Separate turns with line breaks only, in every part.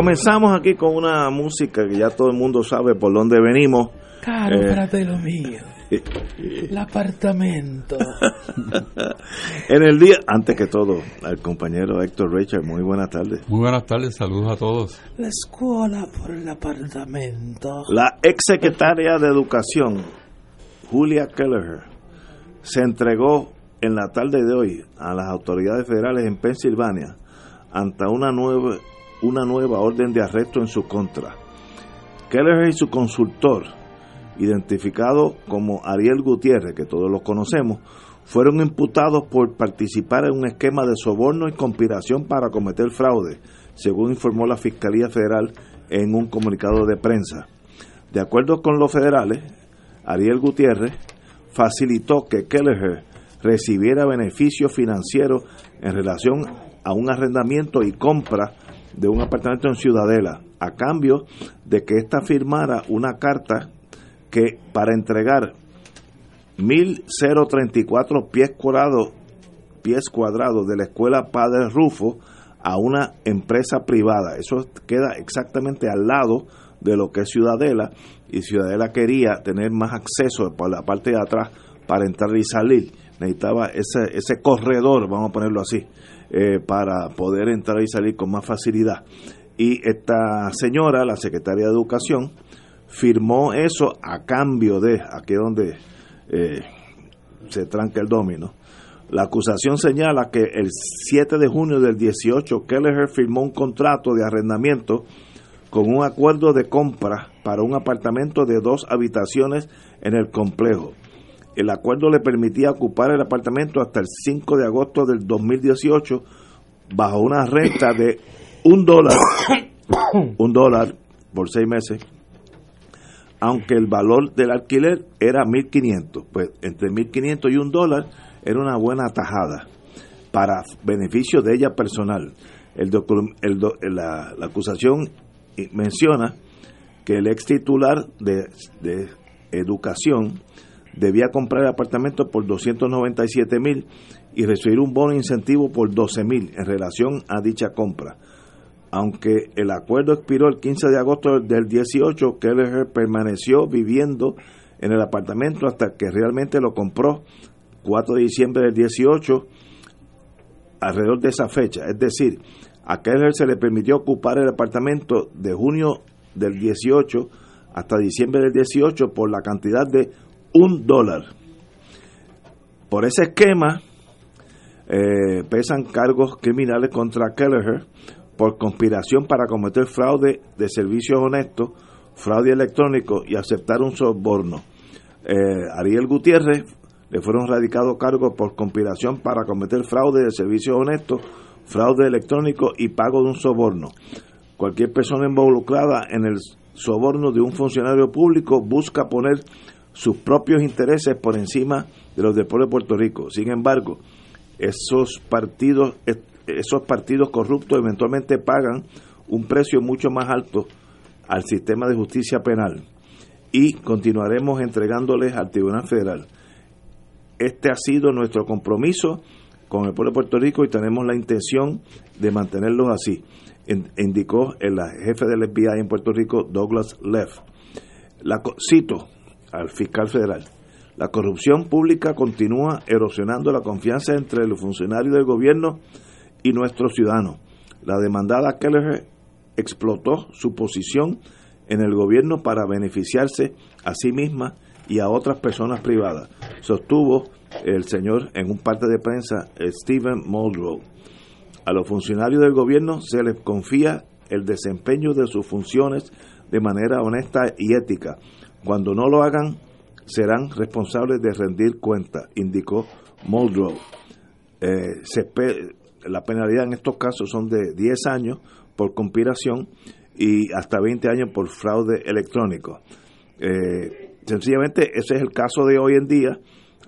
Comenzamos aquí con una música que ya todo el mundo sabe por dónde venimos.
Caro eh, lo mío. El apartamento.
en el día, antes que todo, al compañero Héctor Richard, muy buenas tardes.
Muy buenas tardes, saludos a todos.
La escuela por el apartamento.
La ex secretaria de Educación, Julia Kelleher, se entregó en la tarde de hoy a las autoridades federales en Pensilvania ante una nueva una nueva orden de arresto en su contra. Keller y su consultor, identificado como Ariel Gutiérrez, que todos los conocemos, fueron imputados por participar en un esquema de soborno y conspiración para cometer fraude, según informó la Fiscalía Federal en un comunicado de prensa. De acuerdo con los federales, Ariel Gutiérrez facilitó que Kelleher recibiera beneficios financieros en relación a un arrendamiento y compra de un apartamento en Ciudadela, a cambio de que ésta firmara una carta que para entregar 1034 pies cuadrados pies cuadrados de la escuela Padre Rufo a una empresa privada. Eso queda exactamente al lado de lo que es Ciudadela y Ciudadela quería tener más acceso por la parte de atrás para entrar y salir. Necesitaba ese, ese corredor, vamos a ponerlo así. Eh, para poder entrar y salir con más facilidad. Y esta señora, la secretaria de Educación, firmó eso a cambio de, aquí donde eh, se tranca el domino. La acusación señala que el 7 de junio del 18, Kelleher firmó un contrato de arrendamiento con un acuerdo de compra para un apartamento de dos habitaciones en el complejo. El acuerdo le permitía ocupar el apartamento hasta el 5 de agosto del 2018 bajo una renta de un dólar, un dólar por seis meses, aunque el valor del alquiler era 1.500. Pues entre 1.500 y un dólar era una buena tajada para beneficio de ella personal. El, la, acusación menciona que el ex titular de, de educación debía comprar el apartamento por 297 mil y recibir un bono incentivo por 12 mil en relación a dicha compra. Aunque el acuerdo expiró el 15 de agosto del 18, Keller permaneció viviendo en el apartamento hasta que realmente lo compró 4 de diciembre del 18 alrededor de esa fecha. Es decir, a Keller se le permitió ocupar el apartamento de junio del 18 hasta diciembre del 18 por la cantidad de un dólar. Por ese esquema eh, pesan cargos criminales contra Kelleher por conspiración para cometer fraude de servicios honestos, fraude electrónico y aceptar un soborno. Eh, Ariel Gutiérrez le fueron radicados cargos por conspiración para cometer fraude de servicios honestos, fraude electrónico y pago de un soborno. Cualquier persona involucrada en el soborno de un funcionario público busca poner sus propios intereses por encima de los del pueblo de Puerto Rico. Sin embargo, esos partidos, esos partidos corruptos eventualmente pagan un precio mucho más alto al sistema de justicia penal y continuaremos entregándoles al Tribunal Federal. Este ha sido nuestro compromiso con el pueblo de Puerto Rico y tenemos la intención de mantenerlos así. indicó el jefe del FBI en Puerto Rico, Douglas Leff. La, cito al fiscal federal. La corrupción pública continúa erosionando la confianza entre los funcionarios del gobierno y nuestros ciudadanos. La demandada Keller explotó su posición en el gobierno para beneficiarse a sí misma y a otras personas privadas, sostuvo el señor en un parte de prensa Stephen Muldrow. A los funcionarios del gobierno se les confía el desempeño de sus funciones de manera honesta y ética. Cuando no lo hagan, serán responsables de rendir cuenta, indicó Muldrow. Eh, la penalidad en estos casos son de 10 años por conspiración y hasta 20 años por fraude electrónico. Eh, sencillamente ese es el caso de hoy en día.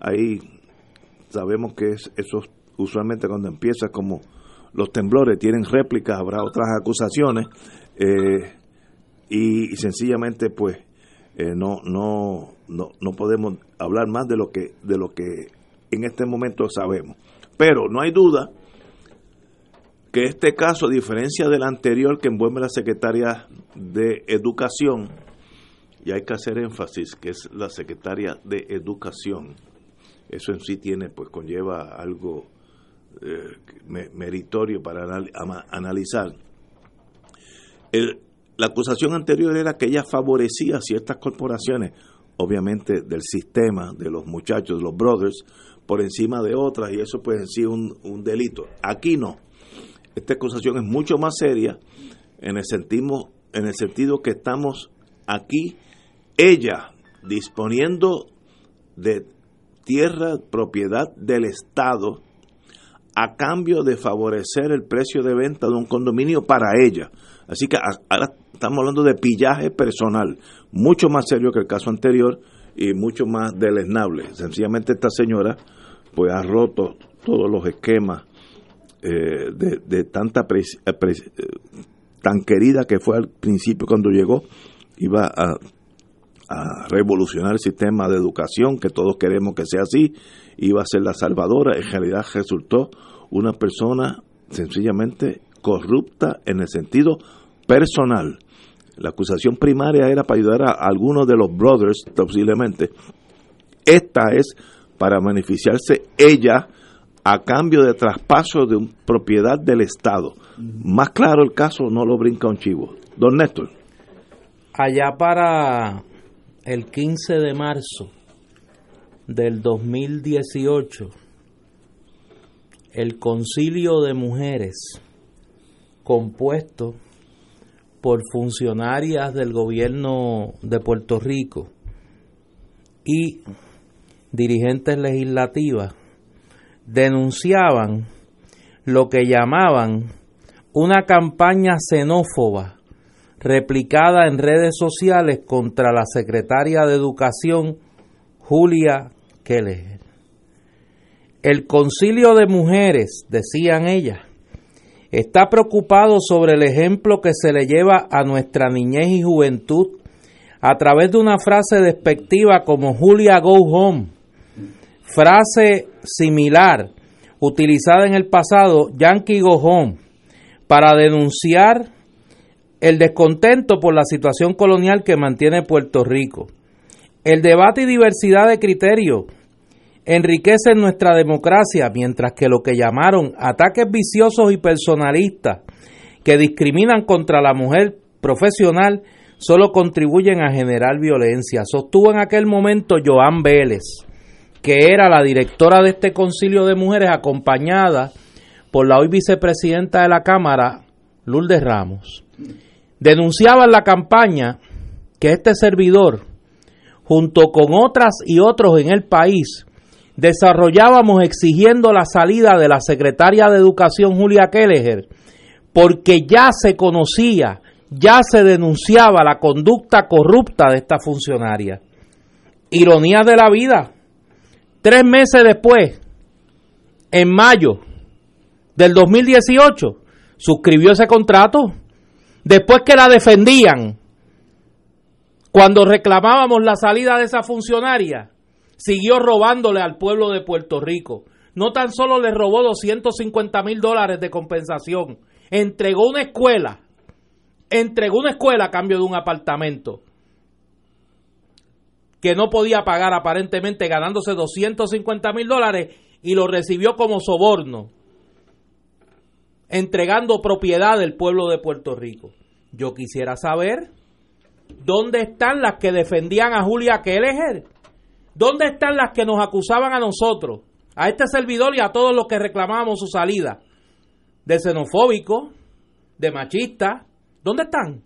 Ahí sabemos que es, eso usualmente cuando empieza como los temblores tienen réplicas, habrá otras acusaciones eh, y, sencillamente pues eh, no, no, no, no podemos hablar más de lo que de lo que en este momento sabemos. Pero no hay duda que este caso, a diferencia del anterior que envuelve la secretaria de Educación, y hay que hacer énfasis que es la secretaria de Educación, eso en sí tiene, pues conlleva algo eh, meritorio para analizar. La acusación anterior era que ella favorecía a ciertas corporaciones, obviamente del sistema, de los muchachos, de los brothers, por encima de otras, y eso pues en sí un, un delito. Aquí no esta acusación es mucho más seria en el sentido, en el sentido que estamos aquí, ella disponiendo de tierra propiedad del Estado a cambio de favorecer el precio de venta de un condominio para ella. Así que ahora estamos hablando de pillaje personal, mucho más serio que el caso anterior y mucho más deleznable. Sencillamente esta señora pues ha roto todos los esquemas eh, de, tanta eh, eh, tan querida que fue al principio cuando llegó, iba a, revolucionar el sistema de educación, que todos queremos que sea así, iba a ser la salvadora, en realidad resultó una persona sencillamente corrupta en el sentido personal. La acusación primaria era para ayudar a algunos de los brothers, posiblemente. Esta es para beneficiarse ella a cambio de traspaso de propiedad del Estado. Más claro el caso, no lo brinca un chivo. Don Néstor.
Allá para el 15 de marzo del 2018, el concilio de mujeres compuesto por funcionarias del gobierno de Puerto Rico y dirigentes legislativas denunciaban lo que llamaban una campaña xenófoba replicada en redes sociales contra la secretaria de Educación Julia Keller. El concilio de mujeres, decían ellas, está preocupado sobre el ejemplo que se le lleva a nuestra niñez y juventud a través de una frase despectiva como Julia Go Home frase similar utilizada en el pasado, Yankee Go para denunciar el descontento por la situación colonial que mantiene Puerto Rico. El debate y diversidad de criterios enriquecen nuestra democracia, mientras que lo que llamaron ataques viciosos y personalistas que discriminan contra la mujer profesional solo contribuyen a generar violencia. Sostuvo en aquel momento Joan Vélez que era la directora de este concilio de mujeres, acompañada por la hoy vicepresidenta de la Cámara, Lourdes Ramos. Denunciaba en la campaña que este servidor, junto con otras y otros en el país, desarrollábamos exigiendo la salida de la secretaria de Educación Julia Kelleher, porque ya se conocía, ya se denunciaba la conducta corrupta de esta funcionaria. Ironía de la vida, Tres meses después, en mayo del 2018, suscribió ese contrato. Después que la defendían, cuando reclamábamos la salida de esa funcionaria, siguió robándole al pueblo de Puerto Rico. No tan solo le robó 250 mil dólares de compensación, entregó una escuela, entregó una escuela a cambio de un apartamento que no podía pagar aparentemente ganándose 250 mil dólares y lo recibió como soborno, entregando propiedad del pueblo de Puerto Rico. Yo quisiera saber dónde están las que defendían a Julia Kelleher, dónde están las que nos acusaban a nosotros, a este servidor y a todos los que reclamábamos su salida, de xenofóbico, de machista, ¿dónde están?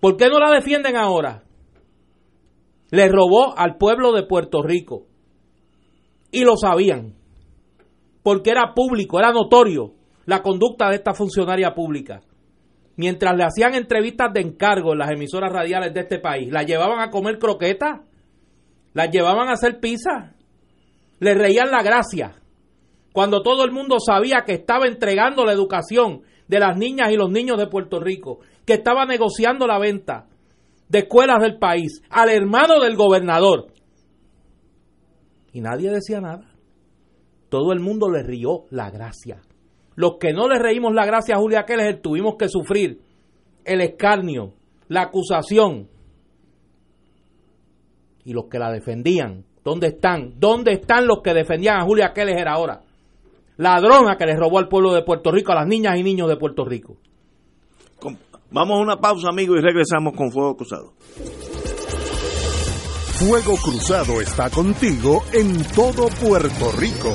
¿Por qué no la defienden ahora? Le robó al pueblo de Puerto Rico. Y lo sabían. Porque era público, era notorio la conducta de esta funcionaria pública. Mientras le hacían entrevistas de encargo en las emisoras radiales de este país, la llevaban a comer croquetas, la llevaban a hacer pizza, le reían la gracia. Cuando todo el mundo sabía que estaba entregando la educación de las niñas y los niños de Puerto Rico, que estaba negociando la venta de escuelas del país al hermano del gobernador. Y nadie decía nada. Todo el mundo le rió la gracia. Los que no le reímos la gracia a Julia Keller tuvimos que sufrir el escarnio, la acusación. Y los que la defendían, ¿dónde están? ¿Dónde están los que defendían a Julia Keller ahora? Ladrona que le robó al pueblo de Puerto Rico, a las niñas y niños de Puerto Rico.
Vamos a una pausa, amigos, y regresamos con Fuego Cruzado.
Fuego Cruzado está contigo en todo Puerto Rico.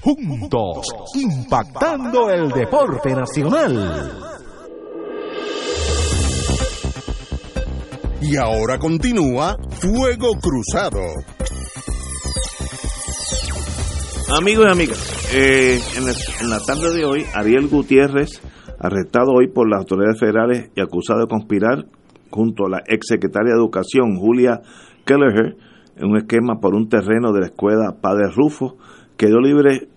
juntos, impactando el deporte nacional.
Y ahora continúa Fuego Cruzado.
Amigos y amigas, eh, en, la, en, la, tarde de hoy, Ariel Gutiérrez, arrestado hoy por las autoridades federales y acusado de conspirar junto a la exsecretaria de Educación, Julia Kelleher, en un esquema por un terreno de la escuela Padre Rufo, quedó libre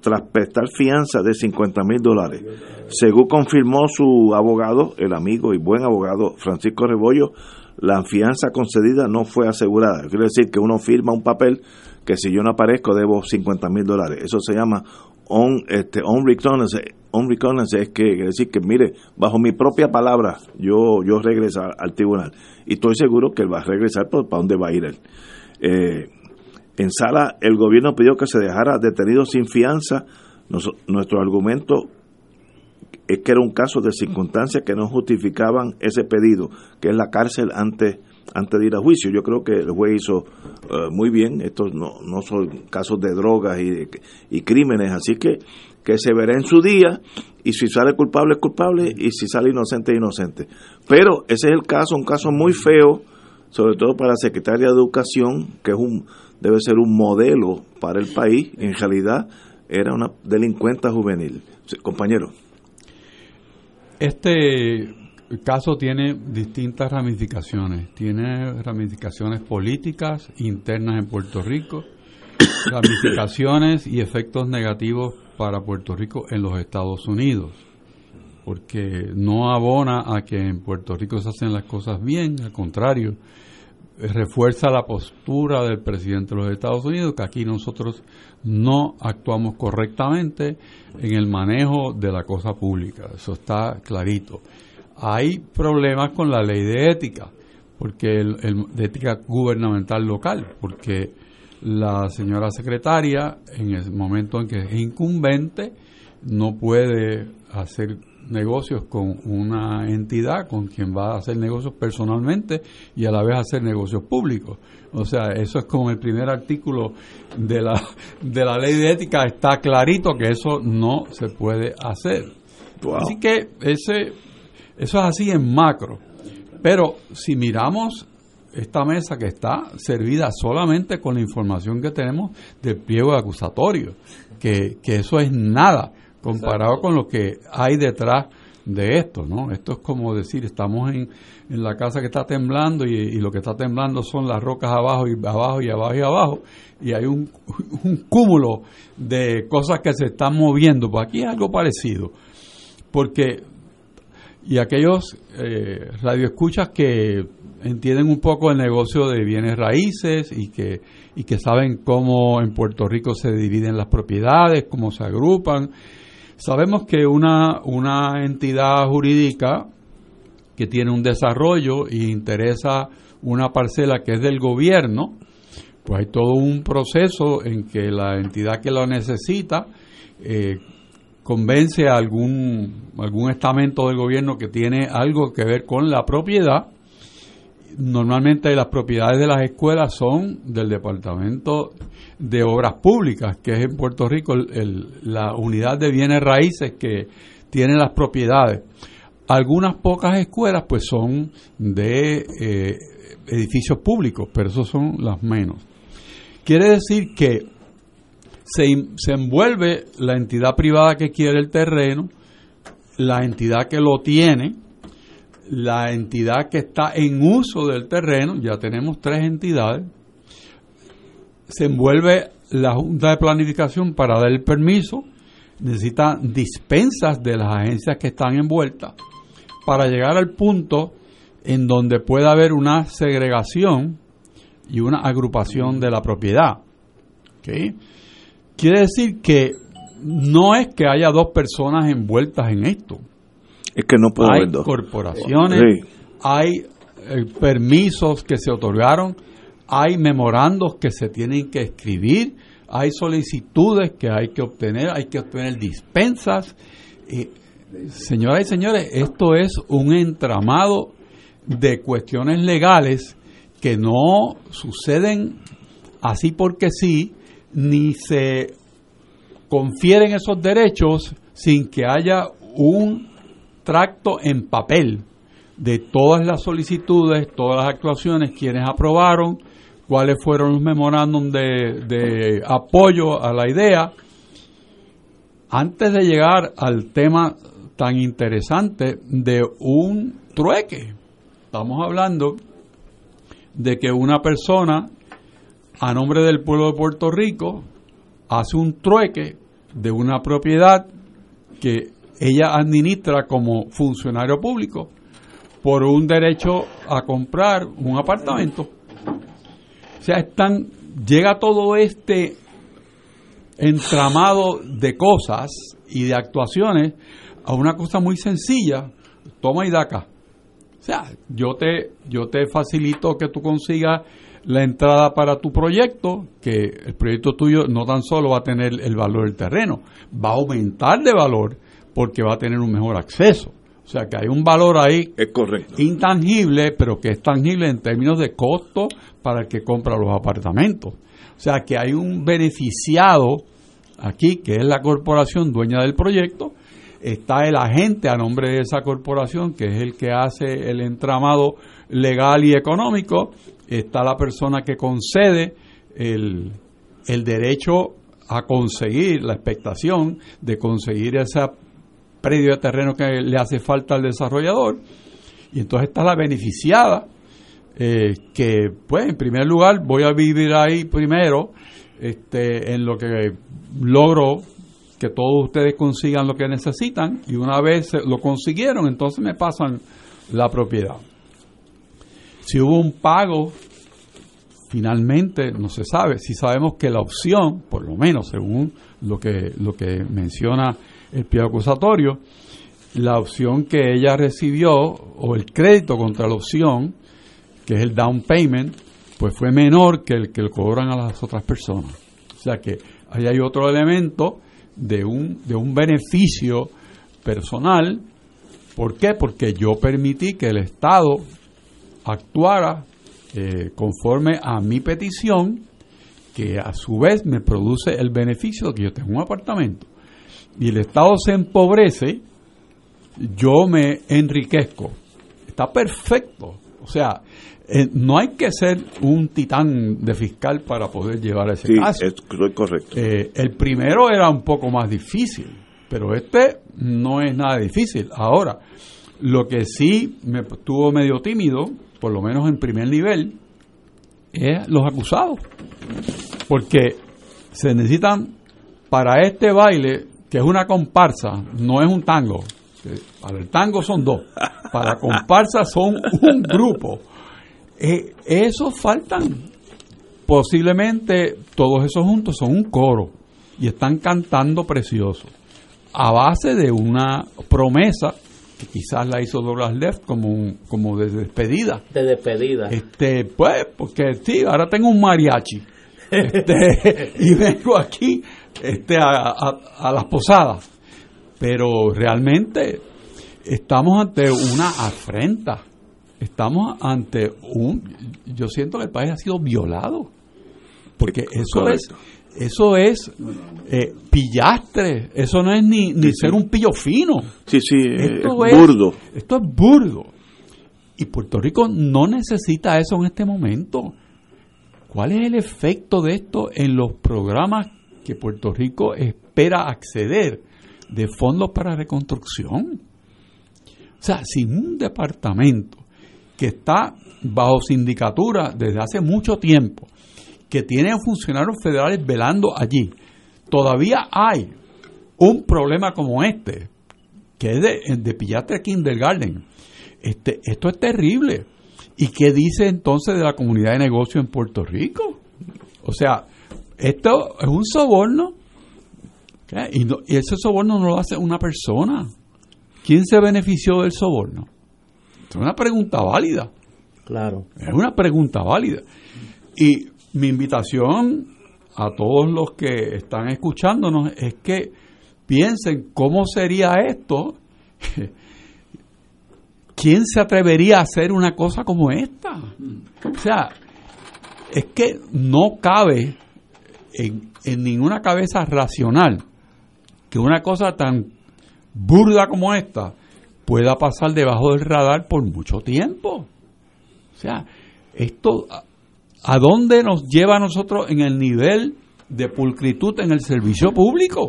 tras prestar fianza de 50 mil dólares. Según confirmó su abogado, el amigo y buen abogado Francisco Rebollo, la fianza concedida no fue asegurada. Quiere decir que uno firma un papel que si yo no aparezco debo 50 mil dólares. Eso se llama on, este, on reconnaissance. On reconnaissance es que quiere decir que, mire, bajo mi propia palabra, yo, yo regreso al tribunal. Y estoy seguro que él va a regresar, pero ¿para dónde va a ir él? Eh, en sala, el gobierno pidió que se dejara detenido sin fianza. nuestro argumento es que era un caso de circunstancias que no justificaban ese pedido, que es la cárcel antes antes de ir a juicio. Yo creo que el juez hizo eh, muy bien. Estos no, no son casos de drogas y, y crímenes, así que que se verá en su día y si sale culpable es culpable y si sale inocente es inocente. Pero ese es el caso, un caso muy feo, sobre todo para la secretaria de Educación, que es un debe ser un modelo para el país, en realidad era una delincuenta juvenil. Compañero.
Este caso tiene distintas ramificaciones. Tiene ramificaciones políticas internas en Puerto Rico, ramificaciones y efectos negativos para Puerto Rico en los Estados Unidos, porque no abona a que en Puerto Rico se hacen las cosas bien, al contrario, refuerza la postura del presidente de los Estados Unidos, que aquí nosotros no actuamos correctamente en el manejo de la cosa pública, eso está clarito. Hay problemas con la ley de ética, porque el, de ética gubernamental local, porque la señora secretaria, en el momento en que es incumbente, no puede hacer negocios con una entidad con quien va a hacer negocios personalmente y a la vez hacer negocios públicos. O sea, eso es como el primer artículo de la, de la ley de ética, está clarito que eso no se puede hacer. Así que ese, eso es así en macro. Pero si miramos esta mesa que está servida solamente con la información que tenemos del pliego acusatorio, que, que eso es nada comparado con lo que hay detrás de esto, ¿no? Esto es como decir, estamos en, en la casa que está temblando y, lo que está temblando son las rocas abajo y abajo y abajo y abajo y hay un, un cúmulo de cosas que se están moviendo. Pues aquí es algo parecido, porque y aquellos eh, radioescuchas que entienden un poco el negocio de bienes raíces y que, y que saben cómo en Puerto Rico se dividen las propiedades, cómo se agrupan. Sabemos que una, una entidad jurídica que tiene un desarrollo y interesa una parcela que es del gobierno, pues hay todo un proceso en que la entidad que lo necesita eh, convence a algún, algún estamento del gobierno que tiene algo que ver con la propiedad normalmente las propiedades de las escuelas son del Departamento de Obras Públicas, que es en Puerto Rico la unidad de bienes raíces que tiene las propiedades. Algunas pocas escuelas pues son de eh, edificios públicos, pero esos son las menos. Quiere decir que se, se envuelve la entidad privada que quiere el terreno, la entidad que lo tiene, la entidad que está en uso del terreno, ya tenemos tres entidades, se envuelve la Junta de Planificación para dar el permiso, necesita dispensas de las agencias que están envueltas para llegar al punto en donde pueda haber una segregación y una agrupación de la propiedad. Quiere decir que no es que haya dos personas envueltas en esto
es que no puedo
hay corporaciones, hay eh, permisos que se otorgaron, hay memorandos que se tienen que escribir, hay solicitudes que hay que obtener, hay que obtener dispensas. señoras y señores, esto es un entramado de cuestiones legales que no suceden así porque sí, ni se confieren esos derechos sin que haya un tracto en papel de todas las solicitudes, todas las actuaciones, quienes aprobaron, cuáles fueron los memorándum de, apoyo a la idea. Antes de llegar al tema tan interesante de un trueque, estamos hablando de que una persona a nombre del pueblo de Puerto Rico hace un trueque de una propiedad que ella administra como funcionario público por un derecho a comprar un apartamento. O sea, están, llega todo este entramado de cosas y de actuaciones a una cosa muy sencilla, toma y da acá. O sea, yo te, yo te facilito que tú consigas la entrada para tu proyecto, que el proyecto tuyo no tan solo va a tener el valor del terreno, va a aumentar de valor porque va a tener un mejor acceso. O sea que hay un valor ahí
Es correcto.
intangible, pero que es tangible en términos de costo para el que compra los apartamentos. O sea que hay un beneficiado aquí, que es la corporación dueña del proyecto, está el agente a nombre de esa corporación, que es el que hace el entramado legal y económico, está la persona que concede el, el derecho a conseguir, la expectación de conseguir ese predio de terreno que le hace falta al desarrollador, y entonces está la beneficiada, eh, que pues en primer lugar voy a vivir ahí primero, este, en lo que logro que todos ustedes consigan lo que necesitan y una vez lo consiguieron, entonces me pasan la propiedad. Si hubo un pago, finalmente no se sabe. Si sabemos que la opción, por lo menos según lo que, lo que menciona el pie acusatorio, la opción que ella recibió o el crédito contra la opción, que es el down payment, pues fue menor que el que le cobran a las otras personas. O sea que ahí hay otro elemento de un, de un beneficio personal. ¿Por qué? Porque yo permití que el Estado actuara eh, conforme a mi petición, que a su vez me produce el beneficio de que yo tengo un apartamento. Y el Estado se empobrece, yo me enriquezco. Está perfecto. O sea, eh, no hay que ser un titán de fiscal para poder llevar ese
Sí,
caso.
es correcto.
Eh, el primero era un poco más difícil, pero este no es nada difícil. Ahora, lo que sí me estuvo medio tímido, por lo menos en primer nivel, es los acusados. Porque se necesitan para este baile, que es una comparsa, no es un tango. Para el tango son dos, para comparsa son un grupo. Eh, esos faltan posiblemente todos esos juntos son un coro y están cantando precioso a base de una promesa que quizás la hizo Douglas Left como un- como de despedida
De despedida.
este pues porque sí ahora tengo un mariachi este, y vengo aquí este a, a- a las posadas. Pero realmente estamos ante una afrenta. Estamos ante un yo siento que el país ha sido violado. Porque eso es eso es eh, pillastre. Eso no es ni, ni ser un pillo fino.
Sí, sí, eh,
esto
es
es
burdo.
esto es burdo. Y Puerto Rico no necesita eso en este momento. ¿cuál es el efecto de esto en los programas que Puerto Rico espera acceder de fondos para reconstrucción? O sea, sin un departamento que está bajo sindicatura desde hace mucho tiempo, que tiene funcionarios federales velando allí, todavía hay un problema como este, que es de, de pillarte kindergarten. Este, esto es terrible. ¿Y qué dice entonces de la comunidad de negocio en Puerto Rico? O sea, esto es un soborno. Y, no- y ese soborno no lo hace una persona. ¿Quién se benefició del soborno? Es una pregunta válida.
Claro.
Es una pregunta válida. Y mi invitación a todos los que están escuchándonos es que piensen cómo sería esto. ¿Quién se atrevería a hacer una cosa como esta? O sea, es que no cabe en, ninguna cabeza racional que una cosa tan burda como esta pueda pasar debajo del radar por mucho tiempo. O sea, esto, ¿a- ¿a dónde nos lleva a nosotros en el nivel de pulcritud en el servicio público?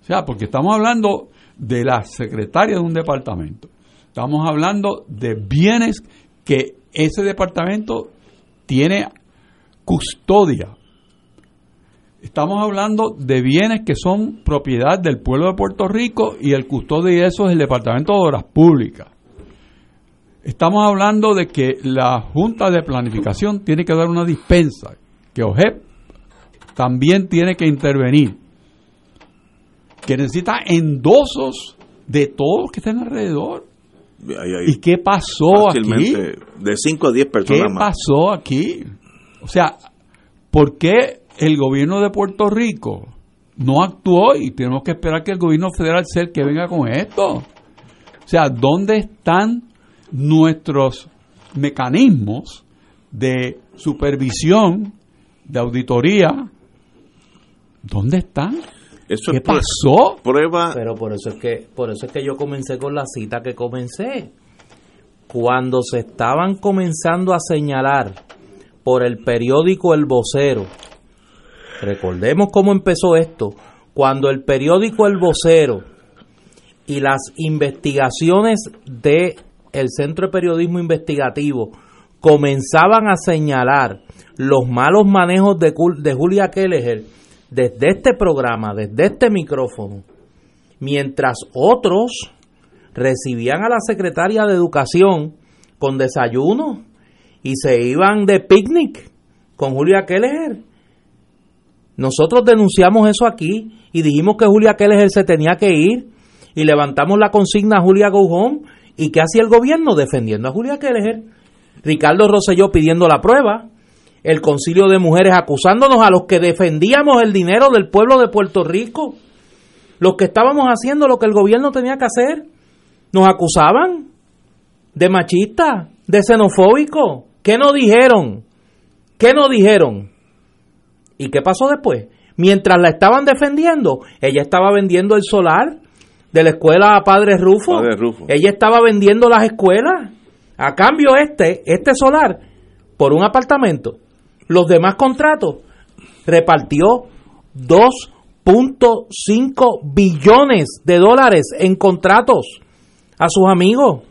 O sea, porque estamos hablando de la secretaria de un departamento. Estamos hablando de bienes que ese departamento tiene custodia. Estamos hablando de bienes que son propiedad del pueblo de Puerto Rico y el custodio de eso es el Departamento de Obras Públicas. Estamos hablando de que la Junta de Planificación tiene que dar una dispensa, que OJEP también tiene que intervenir, que necesita endosos de todos los que estén alrededor.
Ahí, ahí,
¿Y qué pasó aquí?
de 5 a 10
¿Qué
personas más.
pasó aquí? O sea, ¿por qué el gobierno de Puerto Rico no actuó y tenemos que esperar que el gobierno federal sea el que venga con esto? O sea, ¿dónde están nuestros mecanismos de supervisión, de auditoría? ¿Dónde están?
Eso
¿Qué
es
pasó?
Prueba.
Pero por eso es que por eso es que yo comencé con la cita que comencé. Cuando se estaban comenzando a señalar por el periódico El Vocero. Recordemos cómo empezó esto. Cuando el periódico El Vocero y las investigaciones de el Centro de Periodismo Investigativo comenzaban a señalar los malos manejos de, de Julia Kelleher desde este programa, desde este micrófono, mientras otros recibían a la secretaria de Educación con desayuno y se iban de picnic con Julia Kelleher. Nosotros denunciamos eso aquí y dijimos que Julia Kelleher se tenía que ir y levantamos la consigna Julia Go Home. ¿Y qué hacía el gobierno? Defendiendo a Julia Kelleher. Ricardo Rosselló pidiendo la prueba. El concilio de mujeres acusándonos a los que defendíamos el dinero del pueblo de Puerto Rico. Los que estábamos haciendo lo que el gobierno tenía que hacer. Nos acusaban de machista, de xenofóbico. ¿Qué nos dijeron? ¿Qué nos dijeron? ¿Y qué pasó después? Mientras la estaban defendiendo, ella estaba vendiendo el solar de la escuela Padre Rufo.
Padre Rufo.
Ella estaba vendiendo las escuelas. A cambio, este, este solar, por un apartamento, los demás contratos, repartió 2.5 billones de dólares en contratos a sus amigos.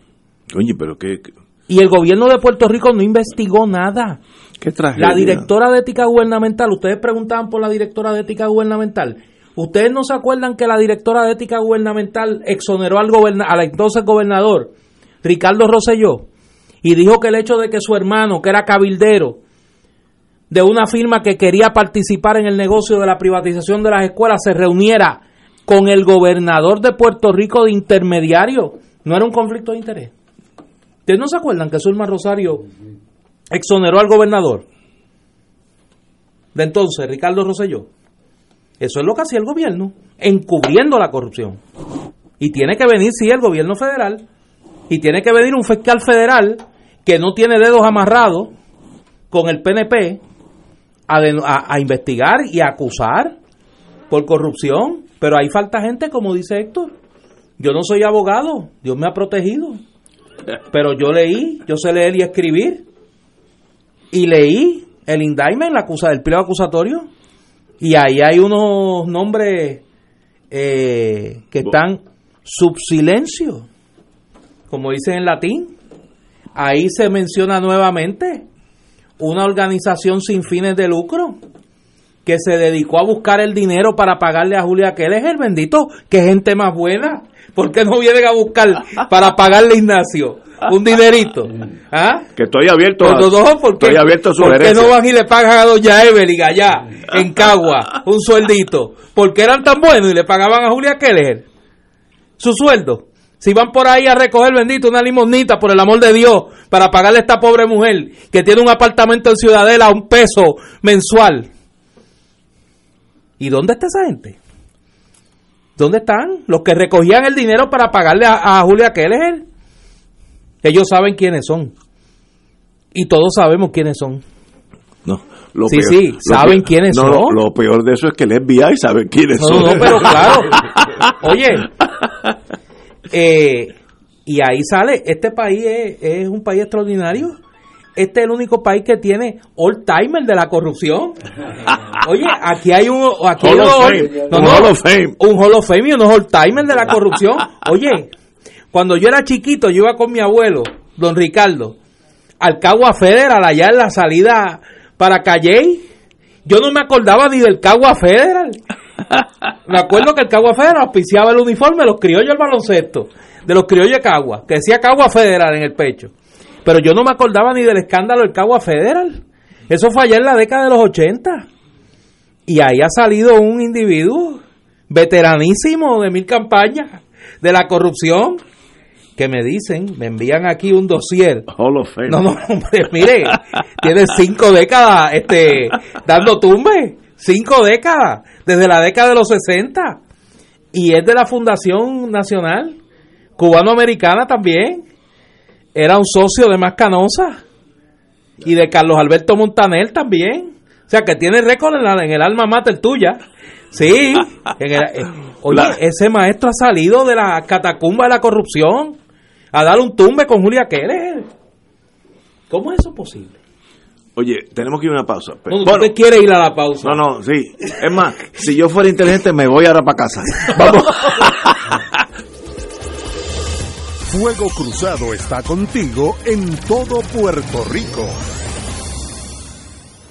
Oye, pero qué-
Y el gobierno de Puerto Rico no investigó nada. La directora de ética gubernamental, ustedes preguntaban por la directora de ética gubernamental. ¿Ustedes no se acuerdan que la directora de ética gubernamental exoneró al, al entonces gobernador, Ricardo Rosselló, y dijo que el hecho de que su hermano, que era cabildero de una firma que quería participar en el negocio de la privatización de las escuelas, se reuniera con el gobernador de Puerto Rico de intermediario, no era un conflicto de interés? ¿Ustedes no se acuerdan que Zulma Rosario exoneró al gobernador de entonces, Ricardo Rosselló. Eso es lo que hacía el gobierno, encubriendo la corrupción. Y tiene que venir, sí, el gobierno federal, y tiene que venir un fiscal federal que no tiene dedos amarrados con el PNP a, a investigar y a acusar por corrupción. Pero ahí falta gente, como dice Héctor. Yo no soy abogado, Dios me ha protegido. Pero yo leí, yo sé leer y escribir. Y leí el indictment, la acusa, el pliego acusatorio. Y ahí hay unos nombres eh, que están sub silencio, como dicen en latín. Ahí se menciona nuevamente una organización sin fines de lucro que se dedicó a buscar el dinero para pagarle a Julia Keller, bendito, que gente más buena. ¿Por qué no vienen a buscar para pagarle a Ignacio un dinerito? ¿Ah?
Que estoy abierto a,
Pues, no, no, ¿por qué,
estoy abierto a
¿por qué
sugerencias.
no van y le pagan a doña Evelyn allá en Cagua un sueldito? Porque eran tan buenos y le pagaban a Julia Keller su sueldo. Si van por ahí a recoger, bendito, una limonita, por el amor de Dios, para pagarle a esta pobre mujer que tiene un apartamento en Ciudadela a un peso mensual. ¿Y dónde está esa gente? ¿Dónde están? Los que recogían el dinero para pagarle a, a Julia Keller. Ellos saben quiénes son. Y todos sabemos quiénes son.
No, lo
Sí,
peor-
sí, saben
peor-
quiénes
no,
son.
Lo, lo peor de eso es que el FBI sabe quiénes
No,
son.
no, no, pero claro. Oye, eh, y ahí sale, este país es, es un país extraordinario. Este es el único país que tiene all timer de la corrupción. Oye, aquí hay un aquí hay
Hall of
unos
Fame,
no,
un Hall of Fame.
un Hall of Fame y unos all timer de la corrupción. Oye, cuando yo era chiquito, yo iba con mi abuelo, don Ricardo, al Cagua Federal, allá en la salida para Calley. Yo no me acordaba ni del Cagua Federal. Me acuerdo que el Cagua Federal auspiciaba el uniforme de los criollos del baloncesto, de los criollos de Cagua, que decía Cagua Federal en el pecho. Pero yo no me acordaba ni del escándalo del Cagua Federal. Eso fue allá en la década de los 80. Y ahí ha salido un individuo veteranísimo de mil campañas de la corrupción que me dicen, me envían aquí un dossier.
Hall of Fame.
No, no, hombre, mire, tiene cinco décadas este, dando tumbe, cinco décadas, desde la década de los 60. Y es de la Fundación Nacional cubano-americana también. Era un socio de Mascanosa y de Carlos Alberto Montaner también. O sea, que tiene récord en, la- en el alma mater tuya. Sí. en el- eh, oye, ese maestro ha salido de la catacumba de la corrupción a dar un tumbe con Julia Keller. ¿Cómo es eso posible?
Oye, tenemos que ir a una pausa. Pero-
No,
bueno,
¿Usted quiere ir a la pausa?
no, no, sí. Es más, si yo fuera inteligente me voy ahora para casa. Vamos.
Fuego Cruzado está contigo en todo Puerto Rico.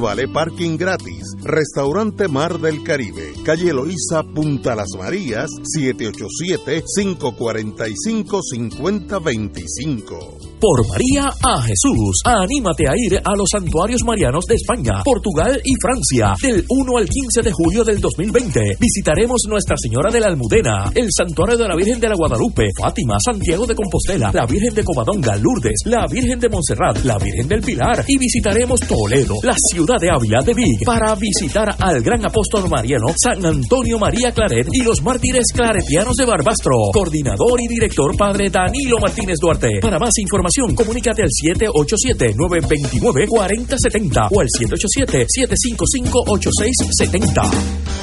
Vale parking gratis. Restaurante Mar del Caribe, calle Eloísa, Punta Las Marías, 787-545-5025.
Por María a Jesús. Anímate a ir a los santuarios marianos de España, Portugal y Francia del 1 al 15 de julio del 2020. Visitaremos Nuestra Señora de la Almudena, el Santuario de la Virgen de la Guadalupe, Fátima, Santiago de Compostela, la Virgen de Covadonga, Lourdes, la Virgen de Montserrat, la Virgen del Pilar y visitaremos Toledo, la ciudad de Ávila de Vig, para visitar al gran apóstol mariano San Antonio María Claret y los mártires claretianos de Barbastro. Coordinador y director Padre Danilo Martínez Duarte. Para más información, comunícate al 787-929-4070 o al 787-755-8670.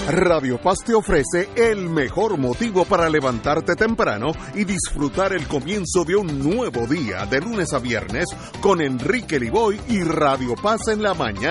Radio Paz te ofrece el mejor motivo para levantarte temprano y disfrutar el comienzo de un nuevo día de lunes a viernes con Enrique Liboy y Radio Paz en la mañana.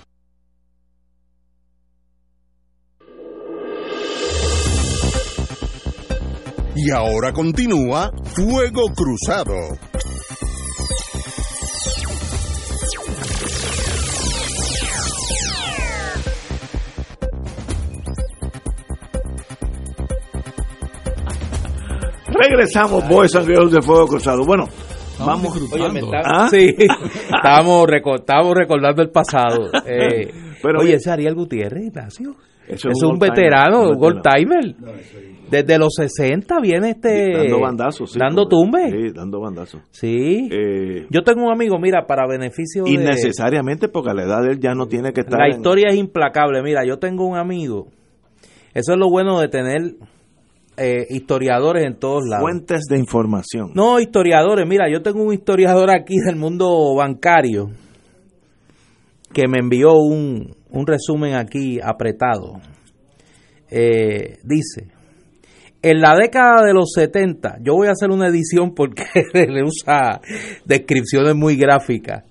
Y ahora continúa Fuego Cruzado.
Regresamos, Boys and Girls de Fuego Cruzado. Bueno, vamos.
Oye,
¿Ah?
Sí, estábamos, reco- estábamos recordando el pasado. Eh,
Pero
oye, ese Ariel Gutiérrez, Ignacio.
Eso
es un
un
veterano,
un
un gold timer. Desde los 60 viene este.
Dando bandazos. sí,
Dando
como-
tumbe.
Sí, dando bandazos.
Sí.
Eh,
Yo tengo un amigo, mira, para beneficio de.
innecesariamente porque a la edad de él ya no tiene que estar.
La
en-
historia es implacable. Mira, yo tengo un amigo. Eso es lo bueno de tener eh, historiadores en todos lados.
Fuentes de información.
No, historiadores. Mira, yo tengo un historiador aquí del mundo bancario que me envió un, un resumen aquí apretado. Eh, dice, en la década de los 70, yo voy a hacer una edición porque le usa descripciones muy gráficas.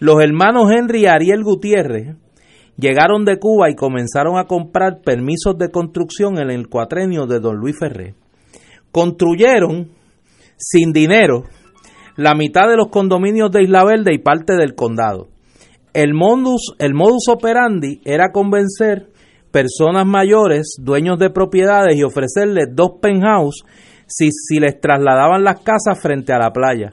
Los hermanos Henry y Ariel Gutiérrez llegaron de Cuba y comenzaron a comprar permisos de construcción en el cuatrenio de Don Luis Ferré. Construyeron sin dinero la mitad de los condominios de Isla Verde y parte del condado. El modus, el modus operandi era convencer personas mayores, dueños de propiedades, y ofrecerles dos penthouse si, si les trasladaban las casas frente a la playa.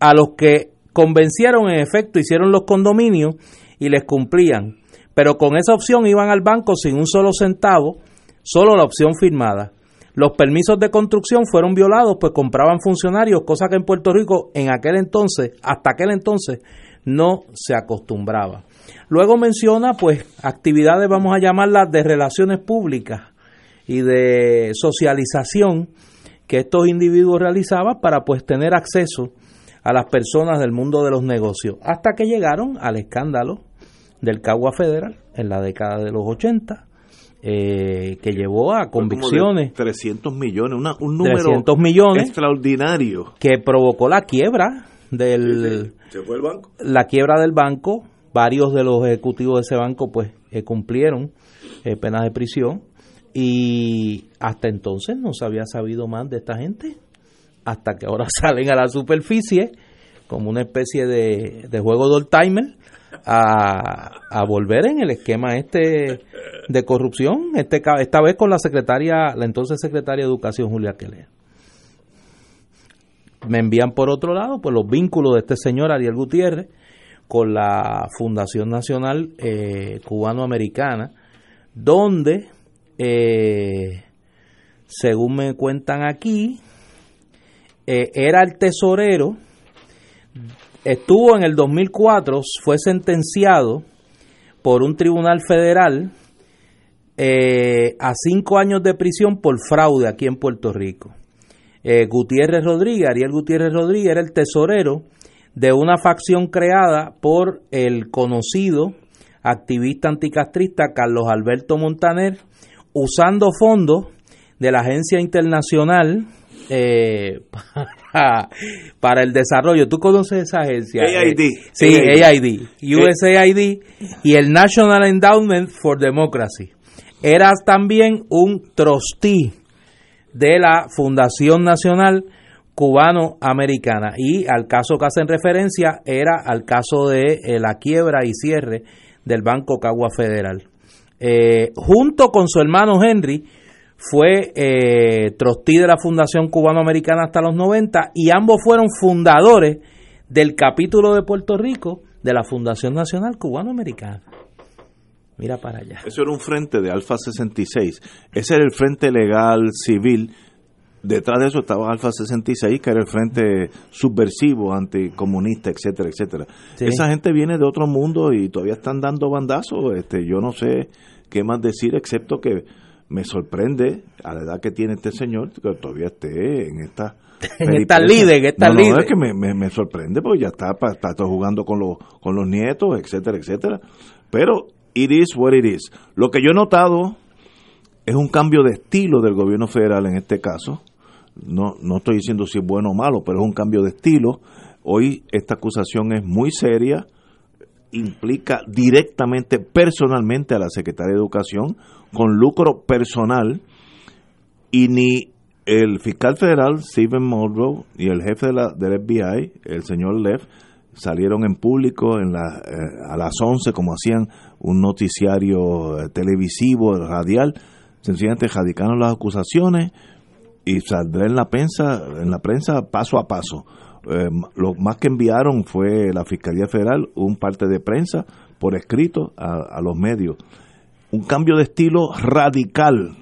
A los que convencieron, en efecto, hicieron los condominios y les cumplían. Pero con esa opción iban al banco sin un solo centavo, solo la opción firmada. Los permisos de construcción fueron violados, pues compraban funcionarios, cosa que en Puerto Rico en aquel entonces, hasta aquel entonces, no se acostumbraba. Luego menciona, pues, actividades, vamos a llamarlas, de relaciones públicas y de socialización que estos individuos realizaban para, pues, tener acceso a las personas del mundo de los negocios, hasta que llegaron al escándalo del Cagua Federal en la década de los 80, eh, que llevó a convicciones
300 millones, una- un número
300 millones
extraordinario.
que provocó la quiebra del
Se fue el banco.
la quiebra del banco varios de los ejecutivos de ese banco pues eh, cumplieron eh, penas de prisión y hasta entonces no se había sabido más de esta gente hasta que ahora salen a la superficie como una especie de, juego de old timer a, a, volver en el esquema este de corrupción, este, esta vez con la secretaria, la entonces secretaria de Educación, Julia Keller. Me envían por otro lado pues los vínculos de este señor Ariel Gutiérrez con la Fundación Nacional eh, Cubano-Americana, donde, eh, según me cuentan aquí, eh, era el tesorero, estuvo en el 2004, fue sentenciado por un tribunal federal a cinco años de prisión por fraude aquí en Puerto Rico. Gutiérrez Rodríguez, Ariel Gutiérrez Rodríguez era el tesorero de una facción creada por el conocido activista anticastrista Carlos Alberto Montaner, usando fondos de la Agencia Internacional eh, para, el Desarrollo. ¿Tú conoces esa agencia?
AID.
Eh, sí, AID. USAID y el National Endowment for Democracy. Eras también un trustee de la Fundación Nacional cubano-americana. Y al caso que hacen referencia era al caso de eh, la quiebra y cierre del Banco Cagua Federal. Eh, junto con su hermano Henry, fue eh, trustee de la Fundación Cubano-Americana hasta los 90 y ambos fueron fundadores del capítulo de Puerto Rico de la Fundación Nacional Cubano-Americana. Mira para allá.
Eso era un frente de Alfa 66. Ese era el frente legal civil detrás de eso estaba Alfa 66, que era el frente subversivo, anticomunista, etcétera, etcétera. Esa gente viene de otro mundo y todavía están dando bandazos. Este, yo no sé qué más decir, excepto que me sorprende a la edad que tiene este señor que todavía esté en esta
en esta líder, en esta
no, no, es que me, me, sorprende porque ya está, está, está jugando con los, con los nietos, etcétera, etcétera. Pero it is what it is. Lo que yo he notado es un cambio de estilo del gobierno federal en este caso no, no estoy diciendo si es bueno o malo, pero es un cambio de estilo. Hoy esta acusación es muy seria, implica directamente, personalmente a la Secretaría de Educación, con lucro personal, y ni el fiscal federal, Stephen Mulrow, y el jefe de la, del FBI, el señor Leff, salieron en público eh, a las 11 como hacían un noticiario eh, televisivo, radial, sencillamente radicaron las acusaciones, y saldrá en la prensa, en la prensa paso a paso. Eh, lo más que enviaron fue la Fiscalía Federal, un parte de prensa por escrito a, los medios. Un cambio de estilo radical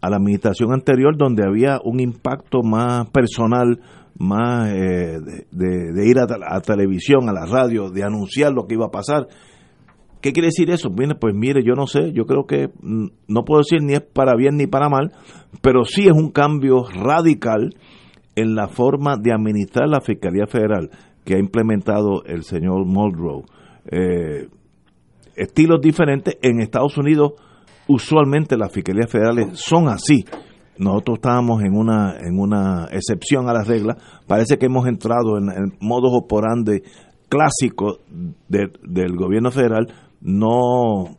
a la administración anterior, donde había un impacto más personal, más eh, de, ir a, a, televisión, a la radio, de anunciar lo que iba a pasar. ¿Qué quiere decir eso? pues mire, yo no sé, yo creo que mm, no puedo decir ni es para bien ni para mal, pero sí es un cambio radical en la forma de administrar la Fiscalía Federal que ha implementado el señor Muldrow. Eh, estilos diferentes. En Estados Unidos, usualmente las Fiscalías Federales son así. Nosotros estábamos en una, en una excepción a las reglas. Parece que hemos entrado en el modo operandi clásico del gobierno federal, no,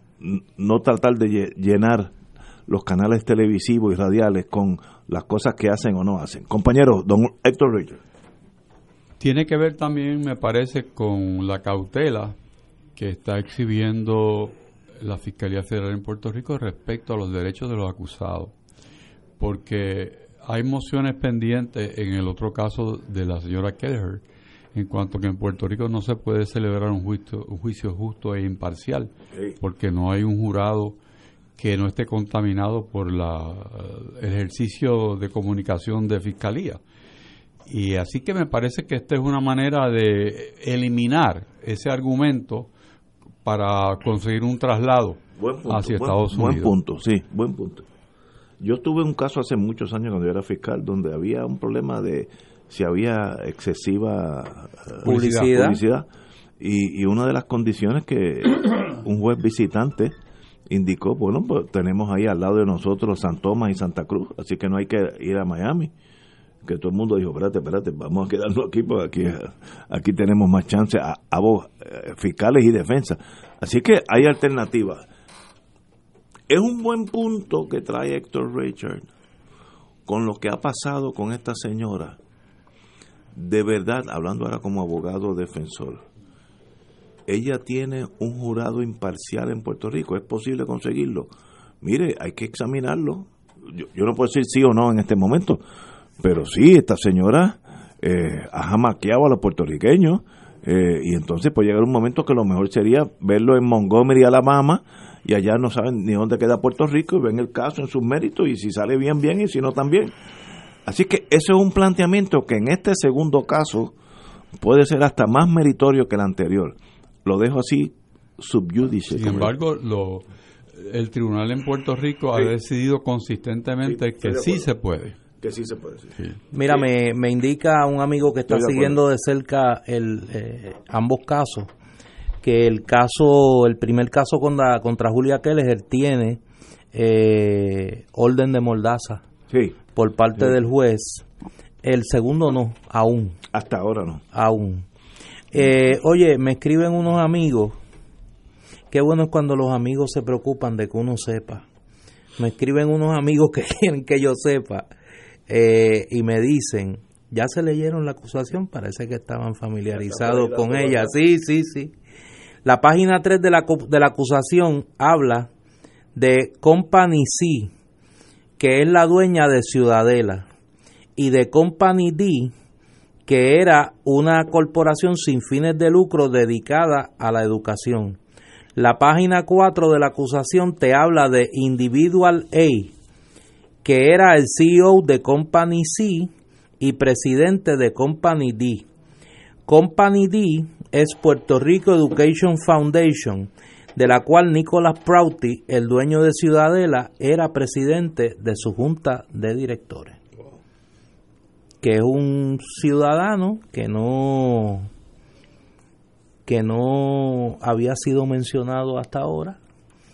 no tratar de llenar los canales televisivos y radiales con las cosas que hacen o no hacen. Compañero, don Héctor Richard.
Tiene que ver también, me parece, con la cautela que está exhibiendo la Fiscalía Federal en Puerto Rico respecto a los derechos de los acusados. Porque hay mociones pendientes en el otro caso de la señora Kelleher, en cuanto que en Puerto Rico no se puede celebrar un juicio, un juicio justo e imparcial, porque no hay un jurado que no esté contaminado por la, el ejercicio de comunicación de fiscalía. Y así que me parece que esta es una manera de eliminar ese argumento para conseguir un traslado hacia Estados Unidos.
Buen punto, sí, buen punto. Yo tuve un caso hace muchos años cuando yo era fiscal donde había un problema de si había excesiva
eh, publicidad,
y, y, una de las condiciones que un juez visitante indicó, bueno, pues tenemos ahí al lado de nosotros San Tomás y Santa Cruz, así que no hay que ir a Miami. que todo el mundo dijo, espérate, espérate, vamos a quedarnos aquí, porque aquí, aquí tenemos más chance a, a vos, eh, fiscales y defensa. Así que hay alternativas. Es un buen punto que trae Héctor Richard con lo que ha pasado con esta señora. De verdad, hablando ahora como abogado defensor, ella tiene un jurado imparcial en Puerto Rico. ¿Es posible conseguirlo? Mire, hay que examinarlo. Yo, yo no puedo decir sí o no en este momento, pero sí, esta señora eh, ha jamaqueado a los puertorriqueños eh, y entonces puede llegar un momento que lo mejor sería verlo en Montgomery, Alabama, y allá no saben ni dónde queda Puerto Rico y ven el caso en sus méritos y si sale bien, bien y si no, también. Así que eso es un planteamiento que en este segundo caso puede ser hasta más meritorio que el anterior. Lo dejo así subyudice.
Sin embargo, lo, el tribunal en Puerto Rico ha
Sí.
decidido consistentemente
Sí,
que sí se puede.
Que sí se puede.
Mira, me, me indica un amigo que está
de
siguiendo de cerca el, eh, ambos casos, que el caso, el primer caso contra, contra Julia Keller tiene eh, orden de mordaza
Sí,
por parte
Sí.
del juez. El segundo no, aún,
hasta ahora no.
aún. Eh, oye, me escriben unos amigos. Qué bueno es cuando los amigos se preocupan de que uno sepa. Me escriben unos amigos que quieren que yo sepa eh, y me dicen, ya se leyeron la acusación, parece que estaban familiarizados
Está
con ella. Sí, sí, sí. La página 3 de la, de la acusación habla de Company C, que es la dueña de Ciudadela, y de Company D, que era una corporación sin fines de lucro dedicada a la educación. La página 4 de la acusación te habla de Individual A, que era el CEO de Company C y presidente de Company D. Company D es Puerto Rico Education Foundation, de la cual Nicolás Prouty, el dueño de Ciudadela, era presidente de su junta de directores. Que es un ciudadano que no que no había sido mencionado hasta ahora.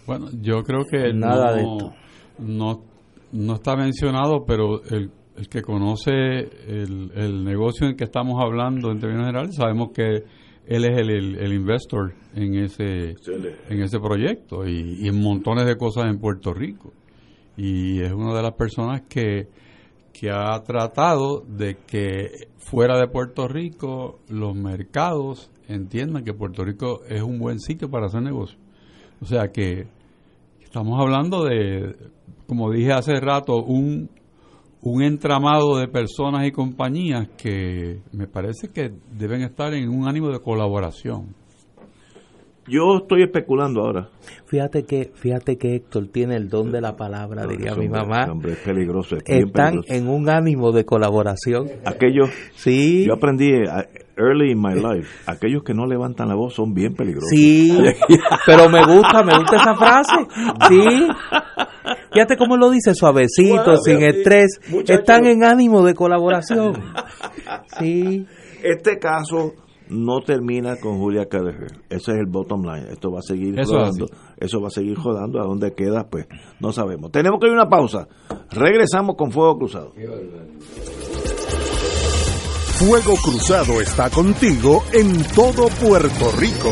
Bueno, yo creo que
Nada
no,
de esto.
No, no está mencionado, pero el, el que conoce el, el negocio en que estamos hablando en términos generales, sabemos que él es el, el, el investor en ese, en ese proyecto y, y en montones de cosas en Puerto Rico. Y es una de las personas que, que ha tratado de que fuera de Puerto Rico los mercados entiendan que Puerto Rico es un buen sitio para hacer negocio. O sea que estamos hablando de, como dije hace rato, un, un entramado de personas y compañías que me parece que deben estar en un ánimo de colaboración.
Yo estoy especulando ahora.
Fíjate que, fíjate que Héctor tiene el don de la palabra, diría
Ese
mi
hombre-
mamá.
hombre es peligroso, es
Están
peligroso.
en un ánimo de colaboración.
Aquellos,
Sí.
yo aprendí eh, early in my life, aquellos que no levantan la voz son bien peligrosos.
Sí, pero me gusta, me gusta esa frase. Sí. Fíjate cómo lo dice, suavecito,
Suave,
sin estrés.
Muchacho.
Están en ánimo de colaboración. Sí.
Este caso no termina con Julia Kelleher. Ese es el bottom line. Esto va a seguir
Eso es
rodando. Eso va a seguir rodando. A dónde queda, pues no sabemos. Tenemos que ir a una pausa. Regresamos con Fuego Cruzado.
Fuego Cruzado está contigo en todo Puerto Rico.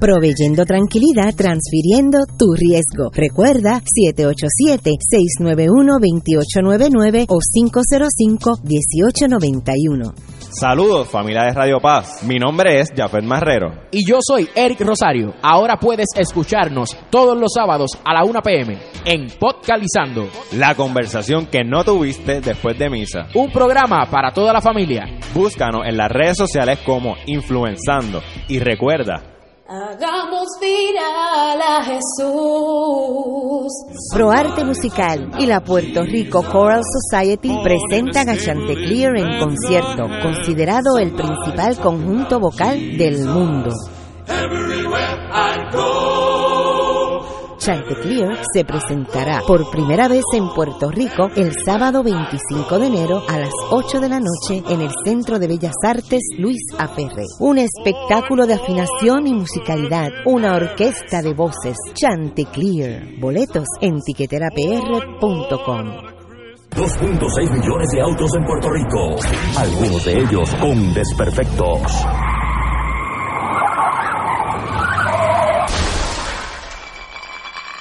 proveyendo tranquilidad, transfiriendo tu riesgo. Recuerda 787-691-2899 o 505-1891.
Saludos familia de Radio Paz, mi nombre es Jafet Marrero.
Y yo soy Eric Rosario. Ahora puedes escucharnos todos los sábados a la 1 pm en Podcalizando,
La conversación que no tuviste después de misa.
un programa para toda la familia.
Búscanos en las redes sociales como Influenzando y recuerda,
Hagamos viral a Jesús.
ProArte Musical y la Puerto Rico Choral Society presentan a Chanticleer en concierto, considerado el principal conjunto vocal del mundo. Chanticleer se presentará por primera vez en Puerto Rico el sábado 25 de enero a las 8 de la noche en el Centro de Bellas Artes Luis Aferre. Un espectáculo de afinación y musicalidad, una orquesta de voces. Chanticleer. Boletos en tiqueterapr.com.
2.6 millones de autos en Puerto Rico, algunos de ellos con desperfectos.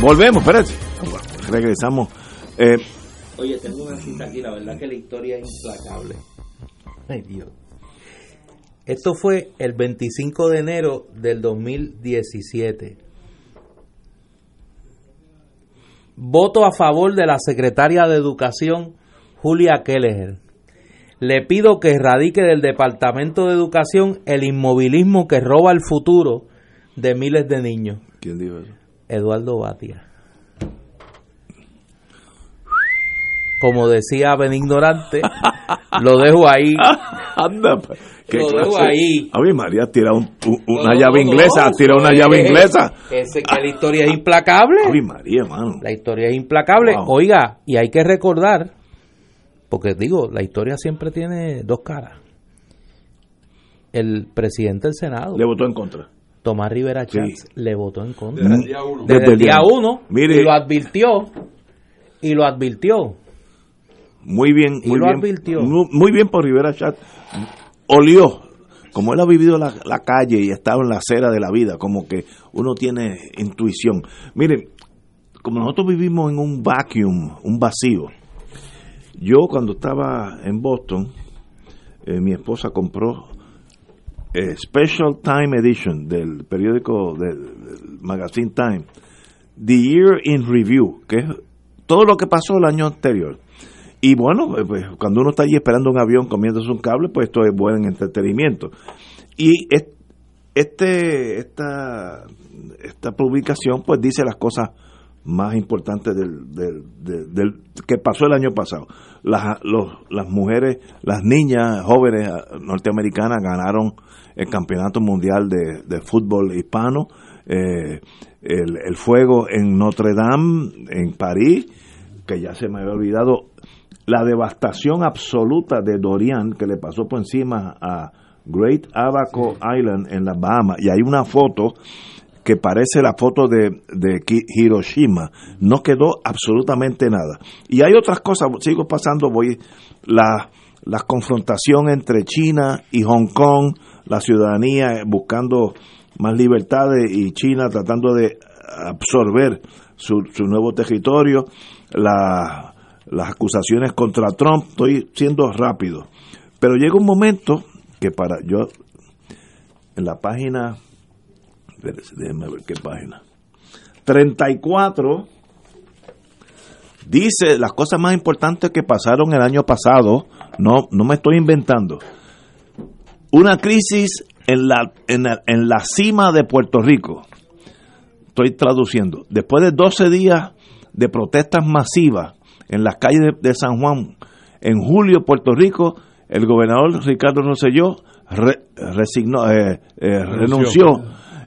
Volvemos, espérate. Regresamos. Eh,
Oye, tengo una cita aquí, la verdad que la historia es implacable. Ay, Dios. Esto fue el 25 de enero del 2017. Voto a favor de la secretaria de Educación, Julia Kelleher. Le pido que erradique del Departamento de Educación el inmovilismo que roba el futuro de miles de niños.
¿Quién dijo eso?
Eduardo Batia. Como decía Benigno Ignorante, lo dejo ahí.
Anda, pues, ¿qué
Lo dejo
clase?
ahí.
A ver, María tira un- un- una
No,
llave
no,
inglesa,
no,
tira una llave
es-
inglesa.
Ese que la historia es implacable.
Ay, María, mano.
La historia es implacable.
Wow.
Oiga, y hay que recordar, porque digo, la historia siempre tiene dos caras. El presidente del Senado,
Le votó en contra.
Tomás Rivera
Sí.
Chávez, le votó en contra.
Desde el día uno.
Desde,
Desde
el día uno.
Mire,
y lo advirtió. Y lo advirtió.
muy bien,
Y
muy
lo
bien.
advirtió.
Muy, bien por Rivera Chat. Olió. Como él ha vivido la, la calle y ha estado en la acera de la vida, como que uno tiene intuición. Miren, como nosotros vivimos en un vacuum, un vacío. Yo cuando estaba en Boston, eh, mi esposa compró eh, Special Time Edition del periódico del, magazine Time, The Year in Review, que es todo lo que pasó el año anterior. Y bueno, eh, pues, cuando uno está allí esperando un avión comiéndose un cable, pues esto es buen entretenimiento. Y es- este esta esta publicación pues dice las cosas más importantes del, del- del- del- que pasó el año pasado. Las, los- las mujeres, las niñas jóvenes ah, norteamericanas ganaron el campeonato mundial de, de fútbol hispano, eh, el, el fuego en Notre Dame, en París, que ya se me había olvidado, la devastación absoluta de Dorian que le pasó por encima a Great Abaco Island en las Bahamas. Y hay una foto que parece la foto de, de Hiroshima. No quedó absolutamente nada. Y hay otras cosas, sigo pasando, voy, la, la confrontación entre China y Hong Kong, la ciudadanía buscando más libertades y China tratando de absorber su, su nuevo territorio, la- las acusaciones contra Trump, estoy siendo rápido. Pero llega un momento que para yo, en la página, espérese, déjeme ver qué página, 34, dice las cosas más importantes que pasaron el año pasado, no, no me estoy inventando. Una crisis en la, en la, en la cima de Puerto Rico. Estoy traduciendo. Después de 12 días de protestas masivas en las calles de, de San Juan, en julio, Puerto Rico, el gobernador Ricardo Rosselló re- resignó, eh, eh, renunció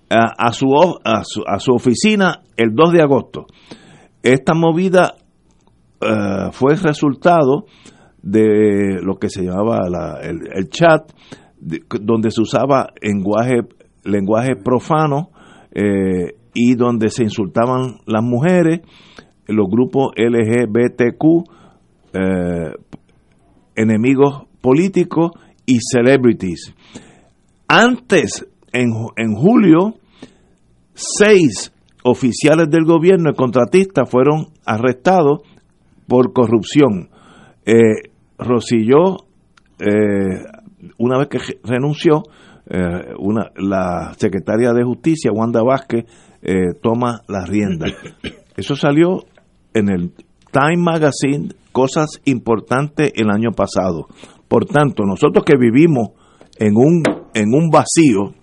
a, su, a, su, a su oficina el 2 de agosto. Esta movida eh, fue resultado de lo que se llamaba la- el, chat, de- donde se usaba lenguaje, lenguaje profano eh, y donde se insultaban las mujeres, los grupos LGBTQ, eh, enemigos políticos y celebrities. Antes, en, en julio, seis oficiales del gobierno y contratistas fueron arrestados por corrupción. Eh, eh, una vez que renunció, eh, una, la secretaria de Justicia, Wanda Vázquez, eh, toma la rienda. Eso salió en el Time Magazine, cosas importantes el año pasado. Por tanto, nosotros que vivimos en un, en un vacío,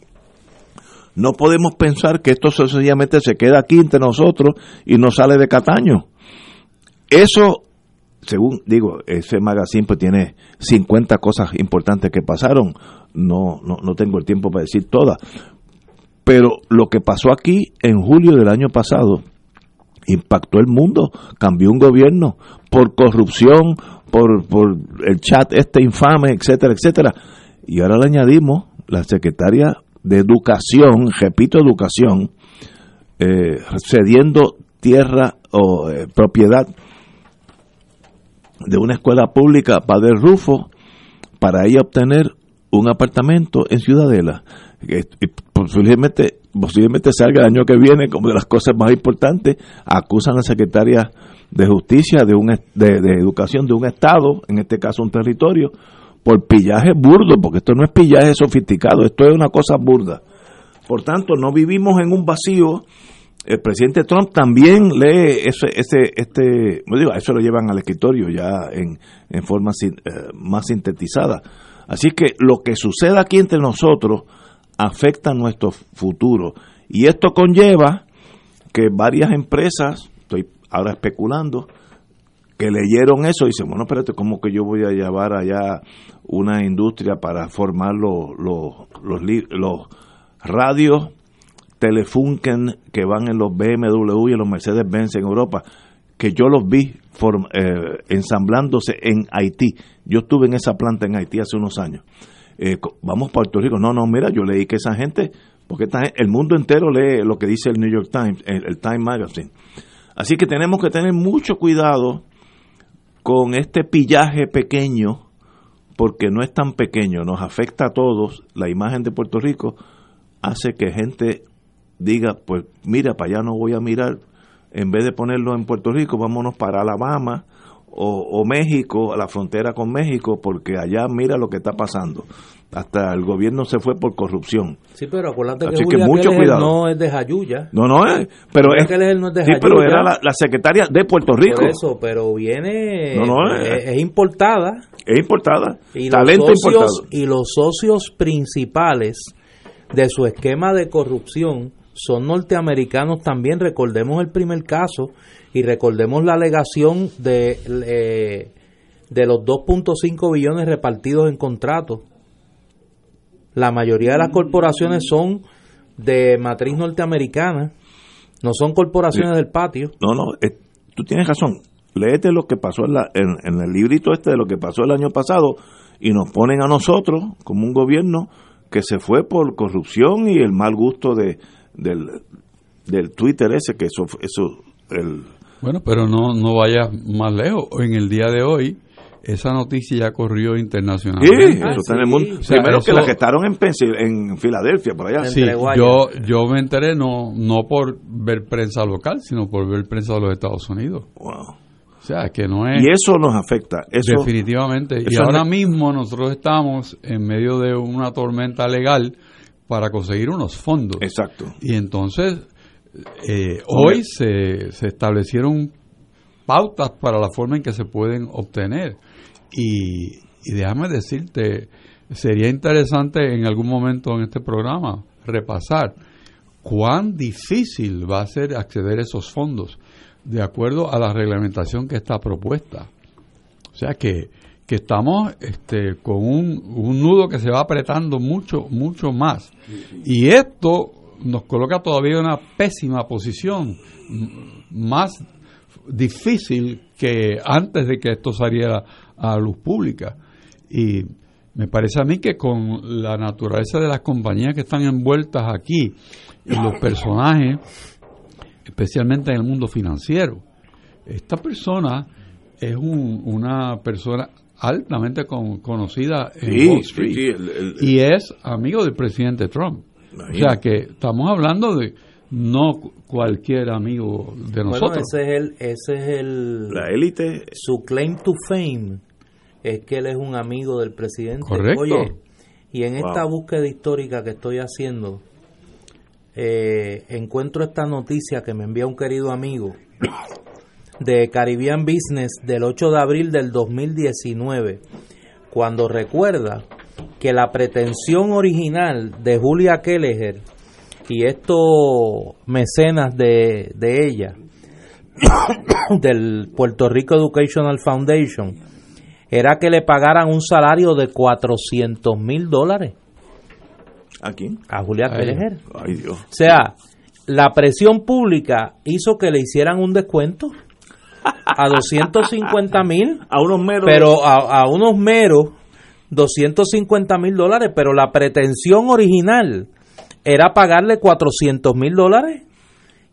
no podemos pensar que esto sencillamente se queda aquí entre nosotros y no sale de Cataño. Eso, según digo, ese magazine pues tiene 50 cosas importantes que pasaron. No, no, no tengo el tiempo para decir todas. Pero lo que pasó aquí en julio del año pasado impactó el mundo, cambió un gobierno por corrupción, por, por el chat este infame, etcétera, etcétera. Y ahora le añadimos la secretaria de Educación, repito, Educación, eh, cediendo tierra o eh, propiedad de una escuela pública, Padre Rufo, para ella obtener un apartamento en Ciudadela. Que, y posiblemente, posiblemente salga el año que viene como de las cosas más importantes. Acusan a la secretaria de Justicia, de, un, de Educación de un Estado, en este caso un territorio, por pillaje burdo, porque esto no es pillaje sofisticado, esto es una cosa burda. Por tanto, no vivimos en un vacío. El presidente Trump también lee ese, este, no digo, eso lo llevan al escritorio ya en, en forma sin- eh, más sintetizada. Así que lo que sucede aquí entre nosotros afecta nuestro futuro. Y esto conlleva que varias empresas, estoy ahora especulando, que leyeron eso dicen, bueno, espérate, ¿cómo que yo voy a llevar allá una industria para formar los, los, los, los radios Telefunken que van en los BMW y en los Mercedes-Benz en Europa? Que yo los vi form- eh, ensamblándose en Haití. Yo estuve en esa planta en Haití hace unos años. Eh, vamos a Puerto Rico. No, no, mira, yo leí que esa gente, porque esta el mundo entero lee lo que dice el New York Times, el Time Magazine. Así que tenemos que tener mucho cuidado con este pillaje pequeño, porque no es tan pequeño, nos afecta a todos, la imagen de Puerto Rico hace que gente diga, pues mira, para allá no voy a mirar, en vez de ponerlo en Puerto Rico, vámonos para Alabama o, o México, a la frontera con México, porque allá mira lo que está pasando. Hasta el gobierno se fue por corrupción.
Sí, pero acuérdate que,
Así que mucho
Keller
cuidado.
no es de Jayuya.
No, no, eh, pero,
Julia
es,
Keller no es de
sí, pero era la, la secretaria de Puerto Rico.
Por eso, pero viene,
No, no,
es,
eh.
es importada.
Es importada.
Y
talento
socios,
importado.
Y los socios principales de su esquema de corrupción son norteamericanos también. Recordemos el primer caso y recordemos la alegación de, eh, de los 2.5 billones repartidos en contratos. La mayoría de las corporaciones son de matriz norteamericana, no son corporaciones del patio.
No, no, eh, tú tienes razón. Léete lo que pasó en, la- en- en el librito este de lo que pasó el año pasado y nos ponen a nosotros como un gobierno que se fue por corrupción y el mal gusto de del, del Twitter ese que eso eso el
Bueno, pero no, no vayas más lejos. En el día de hoy, esa noticia ya corrió
Sí,
internacionalmente.
eso está en el mundo.
O sea,
Primero que la gestaron en, Pensil- en Filadelfia, por allá.
Sí, yo, yo me enteré no, no por ver prensa local, sino por ver prensa de los Estados Unidos. O sea, que no es...
Y eso nos afecta. Eso,
Definitivamente. y ahora
es-
mismo nosotros estamos en medio de una tormenta legal para conseguir unos fondos.
Exacto.
Y entonces, eh, hoy se, se establecieron pautas para la forma en que se pueden obtener. Y, y déjame decirte, sería interesante en algún momento en este programa repasar cuán difícil va a ser acceder a esos fondos de acuerdo a la reglamentación que está propuesta. O sea que, que estamos este, con un, un nudo que se va apretando mucho, mucho más. Y esto nos coloca todavía en una pésima posición, más difícil que antes de que esto saliera a luz pública. Y, Me parece a mí que con la naturaleza de las compañías que están envueltas aquí y los personajes, especialmente en el mundo financiero, esta persona es un- una persona altamente con- conocida en
Sí,
Wall Street
sí, el- el-
y es amigo del presidente Trump. O sea que estamos hablando de no cu- cualquier amigo de
Bueno,
nosotros.
ese es el, ese es el
La élite.
Su claim to fame es que él es un amigo del presidente.
Correcto.
Oye, y en
Wow.
esta búsqueda histórica que estoy haciendo, eh, encuentro esta noticia que me envía un querido amigo de Caribbean Business del 8 de abril del 2019, cuando recuerda que la pretensión original de Julia Kelleher y estos mecenas de, de ella, del Puerto Rico Educational Foundation, era que le pagaran un salario de 400 mil dólares
¿A quién?
a Julia Kelleher.
Ay, Dios.
O sea, la presión pública hizo que le hicieran un descuento a 250 mil.
A unos meros.
Pero a, a unos meros 250 mil dólares. Pero la pretensión original era pagarle 400 mil dólares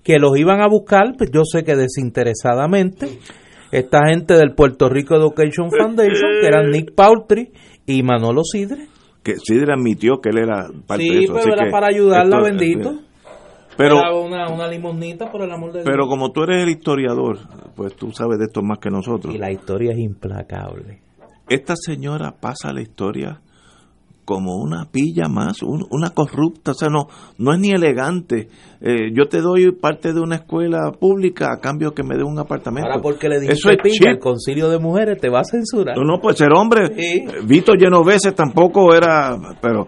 que los iban a buscar, pues yo sé que desinteresadamente, esta gente del Puerto Rico Education Foundation, que eran Nick Pautry y Manolo Sidre.
Que Sidre admitió que él era parte de
Sí,
eso.
pero
así
era
que
para ayudarla,
esto-
bendito.
Pero,
Era una, una limonita, por el amor de
pero
Dios.
como tú eres el historiador, pues tú sabes de esto más que nosotros.
Y la historia es implacable.
Esta señora pasa la historia como una pilla más, un- una corrupta, o sea, no, no es ni elegante. Eh, yo te doy parte de una escuela pública a cambio que me dé un apartamento.
Ahora porque le
Eso
dijiste
es
pilla, el concilio de mujeres te va a censurar.
No, no, pues ser hombre.
Sí.
Vito Genovese tampoco era, pero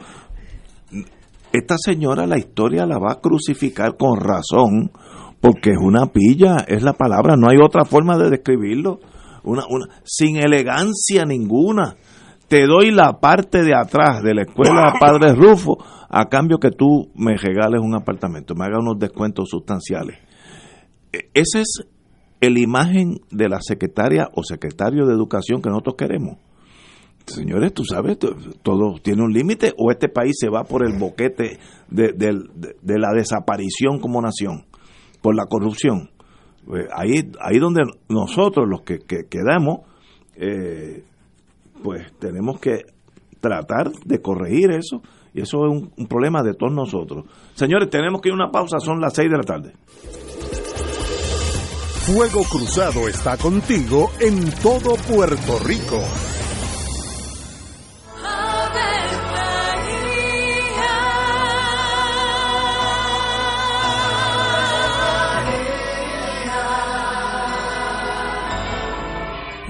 esta señora la historia la va a crucificar con razón, porque es una pilla, es la palabra, no hay otra forma de describirlo, una, una, sin elegancia ninguna. Te doy la parte de atrás de la escuela Padre Rufo a cambio que tú me regales un apartamento, me hagas unos descuentos sustanciales. E- Esa es la imagen de la secretaria o secretario de educación que nosotros queremos. Señores, tú sabes, to- todo tiene un límite o este país se va por el boquete de, de- de la desaparición como nación, por la corrupción. Eh, ahí, ahí donde nosotros, los que, que quedamos, eh, pues tenemos que tratar de corregir eso y eso es un, problema de todos nosotros. Señores, tenemos que ir a una pausa, son las 6 de la tarde.
Fuego Cruzado está contigo en todo Puerto Rico.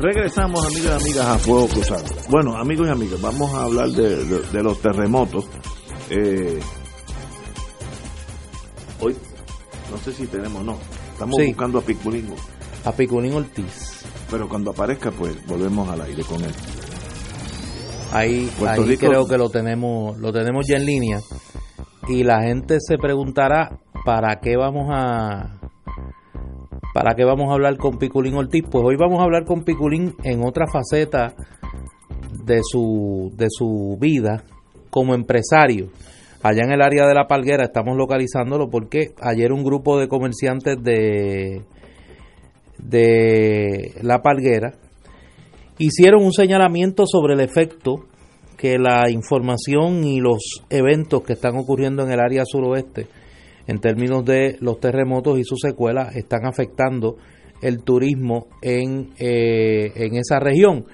Regresamos, amigos y amigas, a Fuego Cruzado. Bueno, amigos y amigas, vamos a hablar de, de- de los terremotos. Eh, hoy, no sé si tenemos, no. Estamos
Sí.
buscando a Piculín.
A Piculín Ortiz.
Pero cuando aparezca, pues volvemos al aire con él.
Ahí, ahí
Rico-
creo que lo tenemos, lo tenemos ya en línea. Y la gente se preguntará para qué vamos a para qué vamos a hablar con Piculín Ortiz. Pues hoy vamos a hablar con Piculín en otra faceta de su de su vida como empresario. Allá en el área de la Palguera estamos localizándolo porque ayer un grupo de comerciantes de de la Palguera hicieron un señalamiento sobre el efecto que la información y los eventos que están ocurriendo en el área suroeste en términos de los terremotos y sus secuelas están afectando el turismo en, eh, en esa región.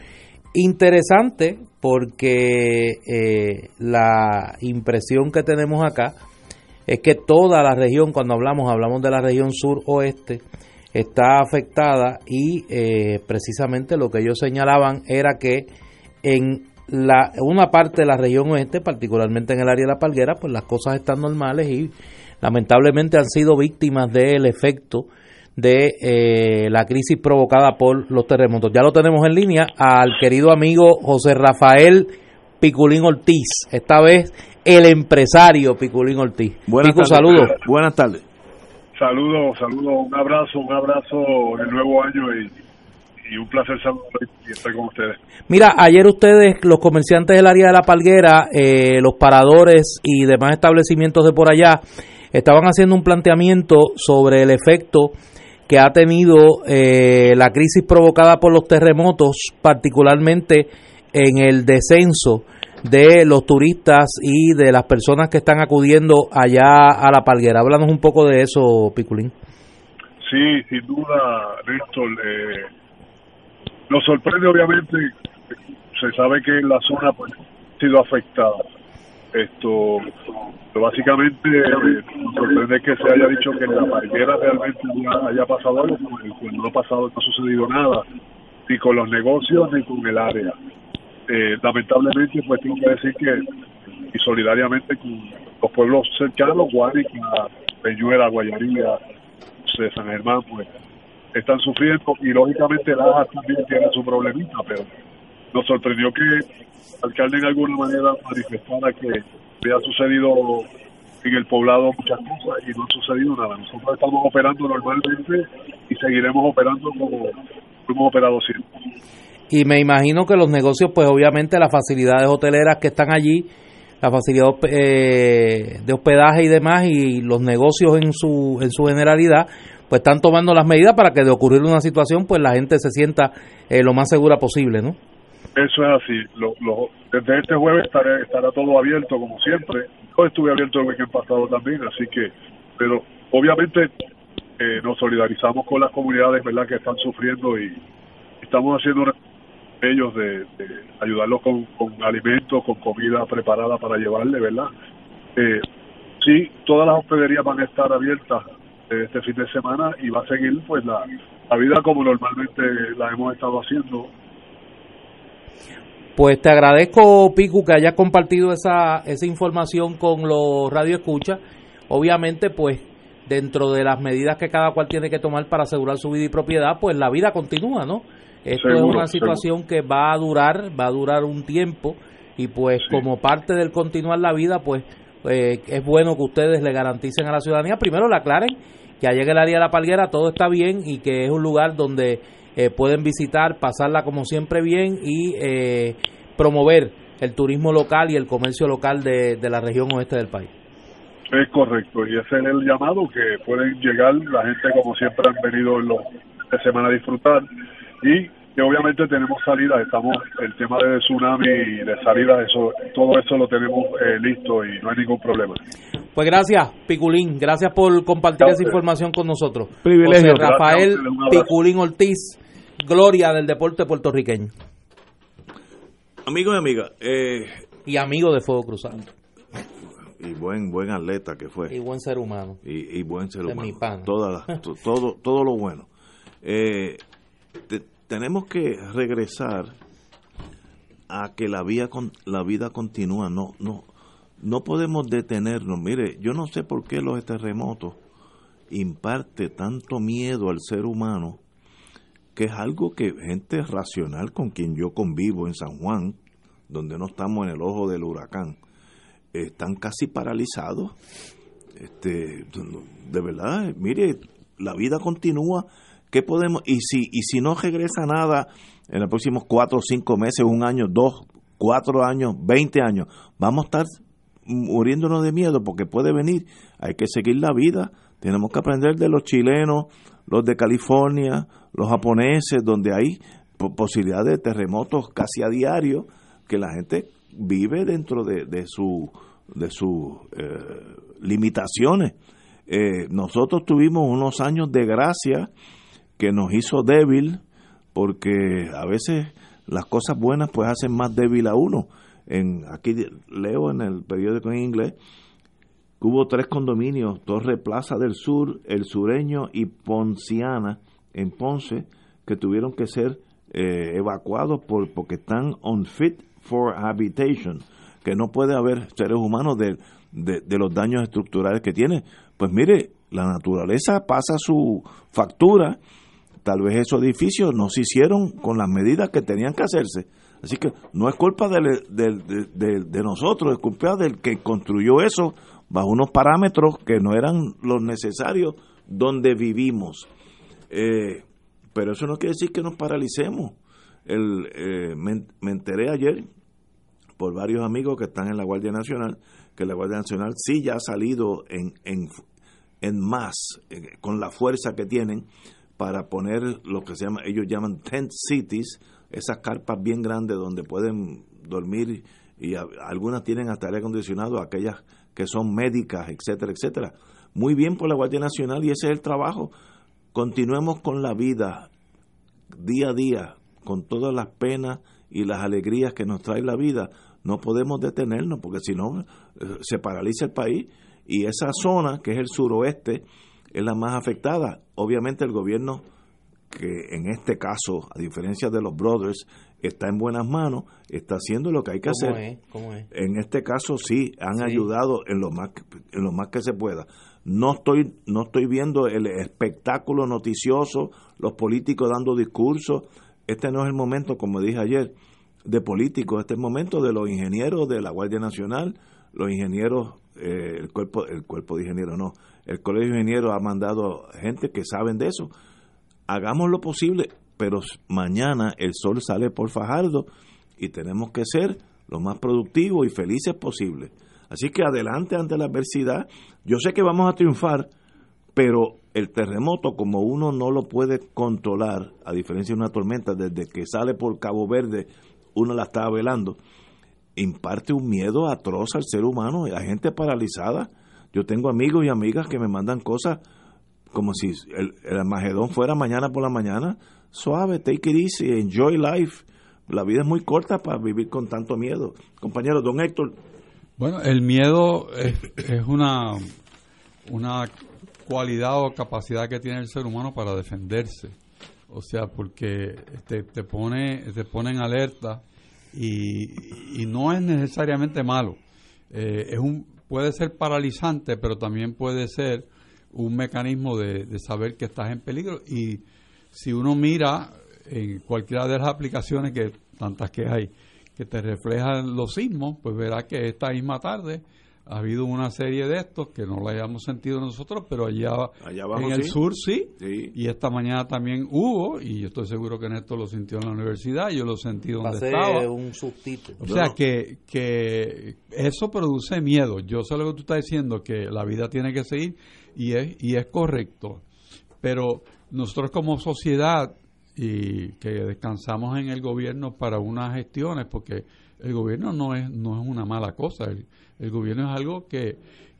Interesante porque eh, la impresión que tenemos acá es que toda la región, cuando hablamos, hablamos de la región sur-oeste, está afectada y eh, precisamente lo que ellos señalaban era que en la, una parte de la región oeste, particularmente en el área de la Palguera, pues las cosas están normales y lamentablemente han sido víctimas del efecto de eh, la crisis provocada por los terremotos. Ya lo tenemos en línea al querido amigo José Rafael Piculín Ortiz, esta vez el empresario Piculín Ortiz.
Buenas
Picu,
tardes.
saludos.
Buenas tardes.
Saludos, saludos, un abrazo, un abrazo en el nuevo año y, y un placer saludar y estar con ustedes.
Mira, ayer ustedes, los comerciantes del área de la Palguera, eh, los paradores y demás establecimientos de por allá, estaban haciendo un planteamiento sobre el efecto que ha tenido eh, la crisis provocada por los terremotos, particularmente en el descenso de los turistas y de las personas que están acudiendo allá a la Palguera. Háblanos un poco de eso, Piculín.
Sí, sin duda, Néstor. Eh, sorprende, obviamente, se sabe que la zona pues, ha sido afectada. Esto, básicamente, eh, nos sorprende que se haya dicho que en la palguera realmente haya, pasado algo, cuando no ha pasado, no ha sucedido nada, ni con los negocios ni con el área. Eh, lamentablemente, pues tengo que decir que, y solidariamente con los pueblos cercanos, Guánica, Peñuela, Guayaría, San Germán, pues están sufriendo y lógicamente Lajas también tiene su problemita, pero nos sorprendió que alcalde en alguna manera manifestara que había sucedido en el poblado muchas cosas y no ha sucedido nada. Nosotros estamos operando normalmente y seguiremos operando como hemos operado siempre.
Y me imagino que los negocios, pues obviamente las facilidades hoteleras que están allí, la facilidad eh, de hospedaje y demás, y los negocios en su, en su generalidad, pues están tomando las medidas para que de ocurrir una situación, pues la gente se sienta eh, lo más segura posible, ¿no?
Eso es así. Lo, lo- desde este jueves estaré- estará todo abierto como siempre. Yo estuve abierto el weekend pasado también, así que, pero obviamente eh, nos solidarizamos con las comunidades, ¿verdad?, que están sufriendo y estamos haciendo ellos de, de ayudarlos con, con alimentos, con comida preparada para llevarle, ¿verdad? Eh, sí, todas las hospederías van a estar abiertas eh, este fin de semana y va a seguir pues la, la vida como normalmente la hemos estado haciendo
Pues te agradezco, Picu, que hayas compartido esa, esa información con los Radio Escucha. Obviamente, pues dentro de las medidas que cada cual tiene que tomar para asegurar su vida y propiedad, pues la vida continúa, ¿no? Esto es una situación que va a durar, va a durar un tiempo y pues como parte del continuar la vida, pues eh, es bueno que ustedes le garanticen a la ciudadanía, primero le aclaren que allá en el área de la Palguera todo está bien y que es un lugar donde eh, pueden visitar, pasarla como siempre bien y eh, promover el turismo local y el comercio local de, de la región oeste del país.
Es correcto, y ese es el llamado que pueden llegar la gente como siempre han venido en los de semana a disfrutar y que obviamente tenemos salidas, estamos el tema de tsunami y de salidas, eso, todo eso lo tenemos eh, listo y no hay ningún problema.
Pues gracias, Piculín, gracias por compartir esa información con nosotros.
Privilegio.
José Rafael
Gracias.
Piculín Ortiz, gloria del deporte puertorriqueño
Amigos y amigas, eh,
y amigo de Fuego Cruzado
y buen buen atleta que fue.
y buen ser humano.
y, y buen ser
De
humano.
mi pana.
Todas las- to- todo, todo lo bueno. Eh, te- tenemos que regresar a que la vida, con, la vida continúa. No, no, no podemos detenernos. Mire, yo no sé por qué los terremotos imparte tanto miedo al ser humano que es algo que gente racional con quien yo convivo en San Juan, donde no estamos en el ojo del huracán, están casi paralizados. Este, de verdad, mire, la vida continúa. ¿Qué podemos? Y si, y si no regresa nada en los próximos cuatro o cinco meses, un año, dos, cuatro años, veinte años, vamos a estar muriéndonos de miedo porque puede venir. Hay que seguir la vida. Tenemos que aprender de los chilenos, los de California, los japoneses, donde hay po- posibilidad de terremotos casi a diario, que la gente vive dentro de, de su de sus eh, limitaciones. Eh, nosotros tuvimos unos años de gracia que nos hizo débil porque a veces las cosas buenas pues hacen más débil a uno. En, aquí leo en el periódico en inglés que hubo tres condominios, Torre Plaza del Sur, El Sureño y Ponciana en Ponce, que tuvieron que ser eh, evacuados por, porque están unfit for habitation, que no puede haber seres humanos de, de, de los daños estructurales que tiene. Pues mire, la naturaleza pasa su factura, tal vez esos edificios no se hicieron con las medidas que tenían que hacerse. Así que no es culpa de, de- de nosotros, es culpa del que construyó eso bajo unos parámetros que no eran los necesarios donde vivimos. Eh, pero eso no quiere decir que nos paralicemos. El, eh, me, me enteré ayer por varios amigos que están en la Guardia Nacional que la Guardia Nacional sí ya ha salido en, en, en más, eh, con la fuerza que tienen, para poner lo que se llama, ellos llaman tent cities, esas carpas bien grandes donde pueden dormir y algunas tienen hasta aire acondicionado, aquellas que son médicas, etcétera, etcétera. Muy bien por la Guardia Nacional y ese es el trabajo. Continuemos con la vida día a día, con todas las penas y las alegrías que nos trae la vida. No podemos detenernos porque si no eh, se paraliza el país y esa zona que es el suroeste es la más afectada. Obviamente el gobierno que en este caso, a diferencia de los brothers, está en buenas manos, está haciendo lo que hay que
¿Cómo
hacer.
es? ¿Cómo es?
En este caso sí han
Sí.
ayudado en lo más que- en lo más que se pueda. No estoy no estoy viendo el espectáculo noticioso, los políticos dando discursos. Este no es el momento, como dije ayer, de políticos, este es el momento de los ingenieros de la Guardia Nacional, los ingenieros eh, el cuerpo el cuerpo de ingenieros no, el colegio de ingenieros ha mandado gente que saben de eso. Hagamos lo posible, pero mañana el sol sale por Fajardo y tenemos que ser lo más productivos y felices posible. Así que adelante ante la adversidad. Yo sé que vamos a triunfar, pero el terremoto, como uno no lo puede controlar, a diferencia de una tormenta, desde que sale por Cabo Verde, uno la está velando, imparte un miedo atroz al ser humano y a gente paralizada. Yo tengo amigos y amigas que me mandan cosas como si el, el Armagedón fuera mañana por la mañana. Suave, take it easy, enjoy life. La vida es muy corta para vivir con tanto miedo. Compañero, don Héctor.
Bueno, el miedo es, es una, una cualidad o capacidad que tiene el ser humano para defenderse. O sea, porque te, te pone te pone en alerta y, y no es necesariamente malo. Eh, es un puede ser paralizante, pero también puede ser un mecanismo de, saber que estás en peligro. Y si uno mira en cualquiera de las aplicaciones que tantas que hay que te reflejan los sismos, pues verá que esta misma tarde ha habido una serie de estos que no la hayamos sentido nosotros, pero allá,
Allá abajo
en el
sí.
sur sí.
Sí.
Y esta mañana también hubo, y yo estoy seguro que Néstor lo sintió en la universidad, yo lo sentí donde
Pasé
estaba.
un sustito.
O sea que, que eso produce miedo. Yo sé lo que tú estás diciendo, que la vida tiene que seguir y es, y es correcto. Pero nosotros como sociedad y que descansamos en el gobierno para unas gestiones, porque el gobierno no es, no es una mala cosa, el, el gobierno es algo que,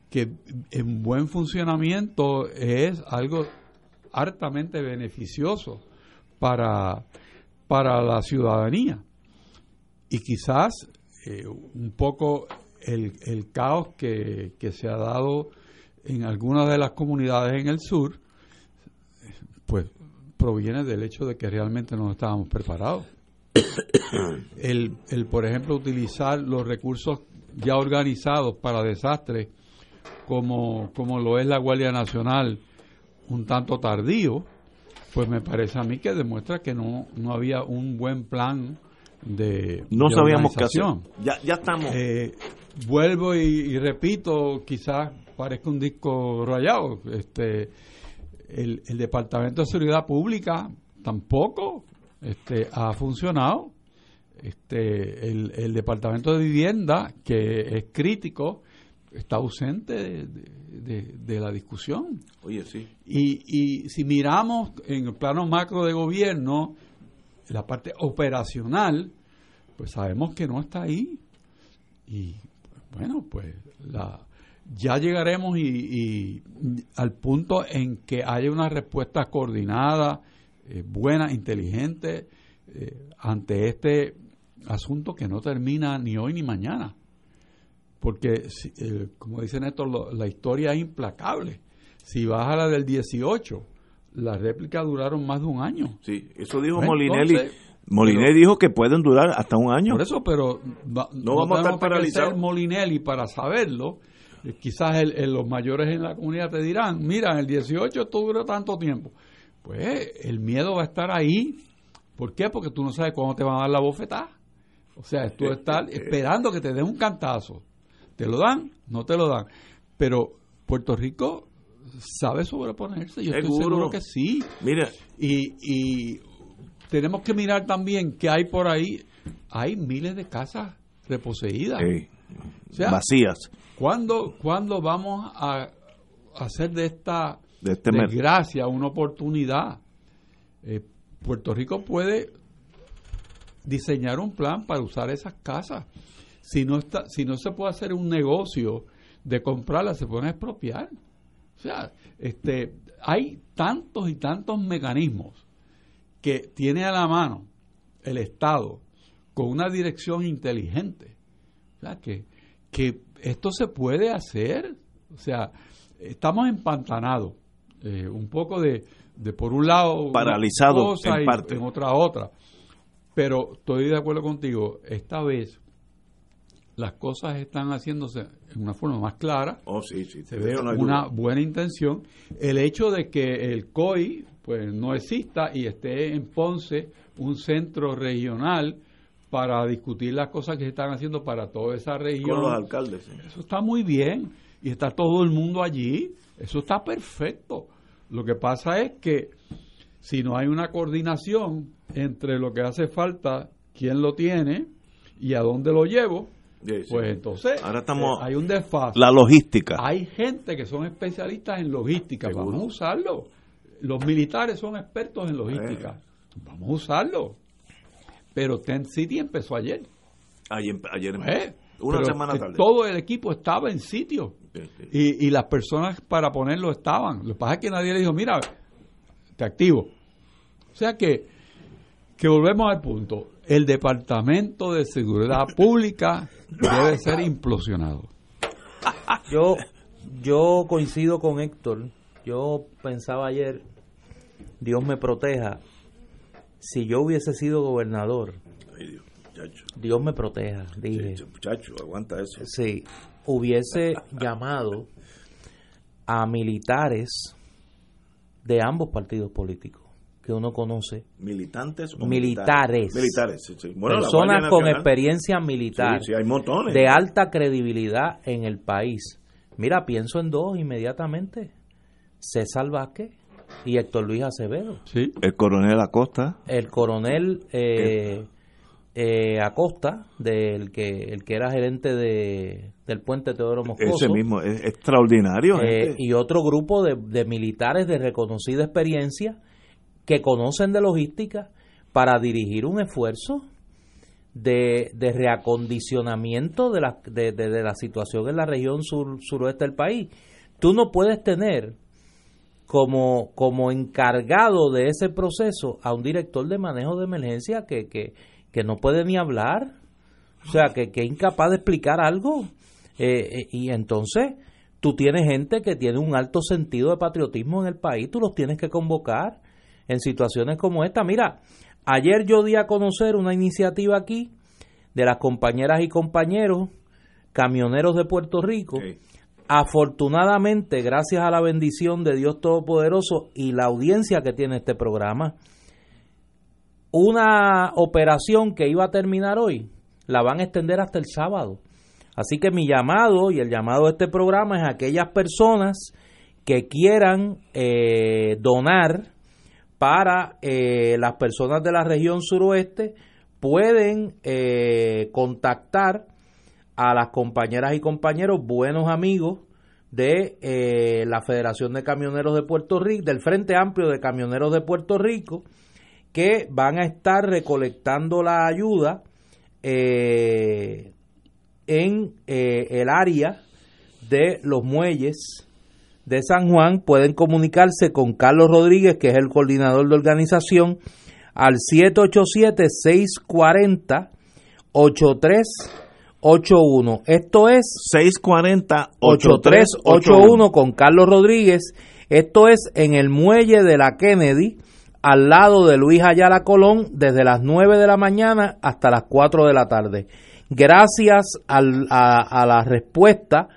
que en buen funcionamiento es algo hartamente beneficioso para, para la ciudadanía y quizás eh, un poco el, el caos que, que se ha dado en algunas de las comunidades en el sur, pues proviene del hecho de que realmente no estábamos preparados. El, el, por ejemplo, utilizar los recursos ya organizados para desastres, como, como lo es la Guardia Nacional, un tanto tardío, pues me parece a mí que demuestra que no, no había un buen plan de
No
de
sabíamos qué hacer. Ya, ya estamos.
Eh, vuelvo y, y repito, quizás parezca un disco rayado. Este, el, el Departamento de Seguridad Pública tampoco este, ha funcionado. Este, el, el Departamento de Vivienda, que es crítico, está ausente de, de- de la discusión.
Oye, sí.
Y, y si miramos en el plano macro de gobierno, la parte operacional, pues sabemos que no está ahí. Y bueno, pues la, ya llegaremos y, y al punto en que haya una respuesta coordinada, eh, buena, inteligente, eh, ante este asunto que no termina ni hoy ni mañana. Porque, eh, como dice Néstor, lo- la historia es implacable. Si vas a la del 18, las réplicas duraron más de un año.
Sí, eso dijo
Pues
Molinelli.
entonces,
Molinelli
pero-
dijo que pueden durar hasta un año.
Por eso, pero va-
No vamos a estar paralizados.
Molinelli para saberlo. Eh, Quizás el- el- los mayores en la comunidad te dirán, mira, en el 18 esto duró tanto tiempo. Pues el miedo va a estar ahí. ¿Por qué? Porque tú no sabes cuándo te van a dar la bofetada. O sea, tú estás esperando que te den un cantazo. ¿Te lo dan? No te lo dan. Pero Puerto Rico sabe sobreponerse. Yo estoy
Seguro.
que sí.
Mira.
Y, y tenemos que mirar también que hay por ahí. Hay miles de casas reposeídas.
Sí.
O sea,
Vacías.
¿Cuándo, cuándo vamos a hacer de esta
De este
desgracia una oportunidad? Eh, Puerto Rico puede diseñar un plan para usar esas casas. Si no, está, si no se puede hacer un negocio de comprarlas, se pueden expropiar. O sea, este, hay tantos y tantos mecanismos que tiene a la mano el Estado con una dirección inteligente. O sea, que, que esto se puede hacer. O sea, estamos empantanados. eh, un poco de, de, por un lado, cosa
en
y
parte.
en otra otra. Pero estoy de acuerdo contigo. Esta vez las cosas están haciéndose en una forma más clara.
Oh, sí, sí.
Se ve
no
una
duda.
buena intención. El hecho de que el COI pues no exista y esté en Ponce un centro regional para discutir las cosas que se están haciendo para toda esa región.
Con los alcaldes. sí.
Eso está muy bien y está todo el mundo allí. Eso está perfecto. Lo que pasa es que si no hay una coordinación entre lo que hace falta, quién lo tiene y a dónde lo llevo, pues entonces
Ahora estamos-
eh, hay un desfase.
La logística.
Hay gente que son especialistas en logística, vamos a usarlo. Los militares son expertos en logística, vamos a usarlo. Pero Tent City empezó ayer.
Ayer, ayer
Eh,
una semana tarde.
Todo el equipo estaba en sitio. Y, y las personas para ponerlo estaban. Lo que pasa es que nadie le dijo, mira, te activo. O sea que, que volvemos al punto. El Departamento de Seguridad Pública debe ser implosionado.
Yo, yo coincido con Héctor. Yo pensaba ayer, Dios me proteja, si yo hubiese sido gobernador,
Ay, Dios, muchacho.
Dios me proteja, dije.
Sí, Muchacho, aguanta eso.
Sí, hubiese llamado a militares de ambos partidos políticos. Que uno conoce.
¿Militantes o
militares?
Militares, sí, sí. Bueno, la
Personas con experiencia militar.
Sí, sí, hay montones.
De alta credibilidad en el país. Mira, pienso en dos inmediatamente. César Vázquez y Héctor Luis Acevedo.
Sí.
El coronel Acosta.
El coronel eh, eh, Acosta, del que el que era gerente de, del puente Teodoro Moscoso.
Ese mismo, es extraordinario.
Eh, y otro grupo de, de militares de reconocida experiencia que conocen de logística para dirigir un esfuerzo de, de reacondicionamiento de la, de, de- la situación en la región sur, suroeste del país. Tú no puedes tener como, como encargado de ese proceso a un director de manejo de emergencia que, que, que no puede ni hablar, o sea, que, que es incapaz de explicar algo. Eh, eh, y entonces tú tienes gente que tiene un alto sentido de patriotismo en el país, tú los tienes que convocar en situaciones como esta. Mira, ayer yo di a conocer una iniciativa aquí de las compañeras y compañeros camioneros de Puerto Rico. Afortunadamente, gracias a la bendición de Dios Todopoderoso y la audiencia que tiene este programa, una operación que iba a terminar hoy la van a extender hasta el sábado. Así que mi llamado y el llamado de este programa es a aquellas personas que quieran eh, donar para eh, las personas de la región suroeste, pueden eh, contactar a las compañeras y compañeros, buenos amigos de eh, la Federación de Camioneros de Puerto Rico, del Frente Amplio de Camioneros de Puerto Rico, que van a estar recolectando la ayuda eh, en el área de los muelles de San Juan. Pueden comunicarse con Carlos Rodríguez, que es el coordinador de organización, al 787-640-8381. Esto es
640-8381
con Carlos Rodríguez. Esto es en el muelle de la Kennedy, al lado de Luis Ayala Colón, desde las 9 de la mañana hasta las 4 de la tarde. Gracias al- a, a la respuesta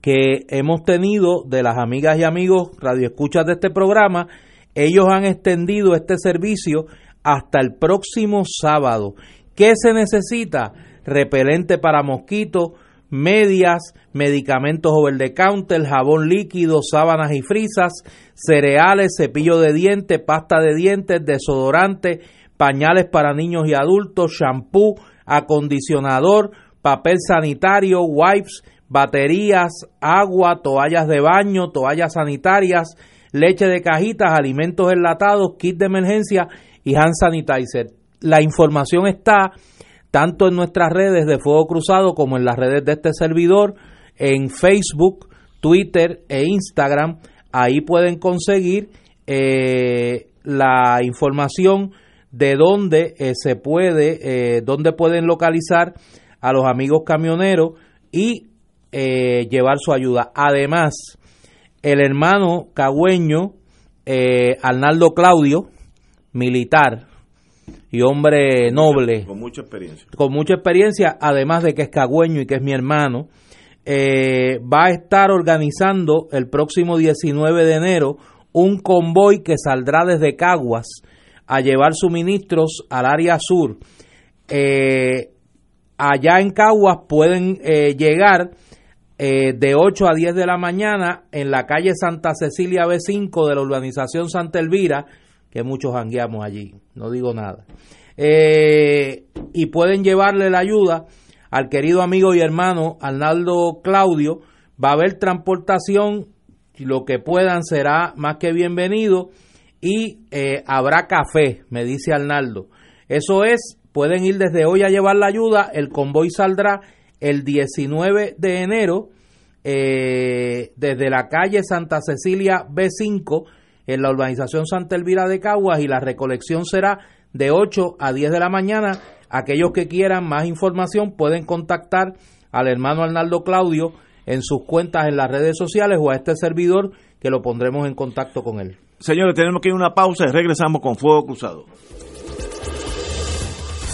que hemos tenido de las amigas y amigos radioescuchas de este programa, ellos han extendido este servicio hasta el próximo sábado. ¿Qué se necesita? Repelente para mosquitos, medias, medicamentos over the counter, jabón líquido, sábanas y frisas, cereales, cepillo de dientes, pasta de dientes, desodorante, pañales para niños y adultos, shampoo, acondicionador, papel sanitario, wipes, baterías, agua, toallas de baño, toallas sanitarias, leche de cajitas, alimentos enlatados, kit de emergencia y hand sanitizer. La información está tanto en nuestras redes de Fuego Cruzado como en las redes de este servidor, en Facebook, Twitter e Instagram. Ahí pueden conseguir eh, la información de dónde eh, se puede, eh, pueden localizar a los amigos camioneros y eh, llevar su ayuda. Además, el hermano cagüeño eh, Arnaldo Claudio, militar y hombre noble,
Con mucha experiencia.
con mucha experiencia, además de que es cagüeño y que es mi hermano, eh, va a estar organizando el próximo 19 de enero un convoy que saldrá desde Caguas a llevar suministros al área sur. Eh, allá en Caguas pueden eh, llegar eh, de 8 a 10 de la mañana en la calle Santa Cecilia B5 de la urbanización Santa Elvira, que muchos jangueamos allí, no digo nada. Eh, y pueden llevarle la ayuda al querido amigo y hermano Arnaldo Claudio. Va a haber transportación, lo que puedan será más que bienvenido y eh, habrá café, me dice Arnaldo. Eso es, pueden ir desde hoy a llevar la ayuda, el convoy saldrá el 19 de enero eh, desde la calle Santa Cecilia B5 en la urbanización Santa Elvira de Caguas y la recolección será de 8 a 10 de la mañana. Aquellos que quieran más información pueden contactar al hermano Arnaldo Claudio en sus cuentas en las redes sociales o a este servidor que lo pondremos en contacto con él.
Señores, tenemos que ir a una pausa y regresamos con Fuego Cruzado.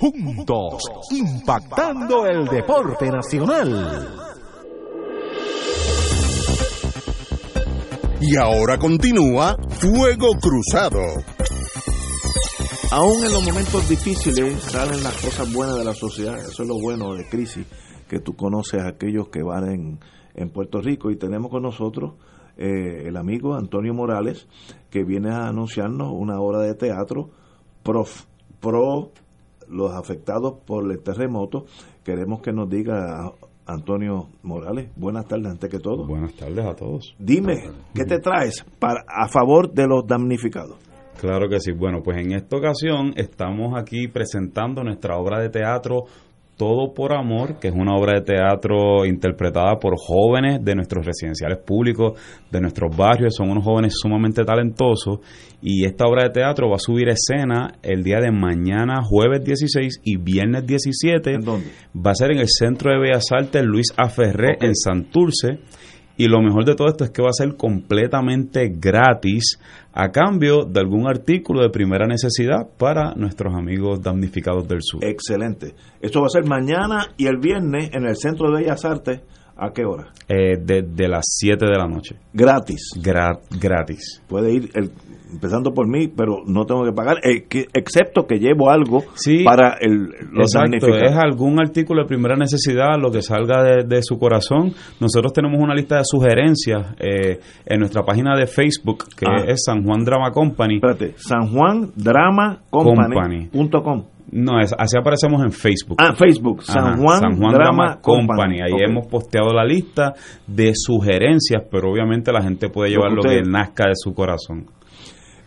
Juntos, impactando el deporte nacional.
Y ahora continúa Fuego Cruzado.
Aún en los momentos difíciles salen las cosas buenas de la sociedad. Eso es lo bueno de crisis, que tú conoces a aquellos que van en, en Puerto Rico. Y tenemos con nosotros eh, el amigo Antonio Morales, que viene a anunciarnos una obra de teatro pro, pro los afectados por el terremoto. Queremos que nos diga Antonio Morales, buenas tardes antes que todo.
Buenas tardes a todos.
Dime, ¿qué te traes para a favor de los damnificados?
Claro que sí. Bueno, pues en esta ocasión estamos aquí presentando nuestra obra de teatro todo por Amor, que es una obra de teatro interpretada por jóvenes de nuestros residenciales públicos, de nuestros barrios, son unos jóvenes sumamente talentosos y esta obra de teatro va a subir escena el día de mañana, jueves 16 y viernes 17.
¿En dónde?
Va a ser en el Centro de Bellas Artes Luis Aferré en Santurce. Y lo mejor de todo esto es que va a ser completamente gratis a cambio de algún artículo de primera necesidad para nuestros amigos damnificados del sur.
Excelente. Esto va a ser mañana y el viernes en el Centro de Bellas Artes. ¿A qué hora?
Eh, de, las 7 de la noche.
Gratis.
Gra gratis.
Puede ir el, empezando por mí, pero no tengo que pagar, eh, excepto que llevo algo
Sí,
para el, los
Exacto, es algún artículo de primera necesidad, lo que salga de, de su corazón. Nosotros tenemos una lista de sugerencias eh, en nuestra página de Facebook, que
Ah.
es San Juan Drama Company.
Espérate, San Juan Drama Company.com.
No, es, así aparecemos en Facebook.
Ah, Facebook, San Juan Drama Company.
Ahí hemos posteado la lista de sugerencias, pero obviamente la gente puede llevar lo que nazca de su corazón.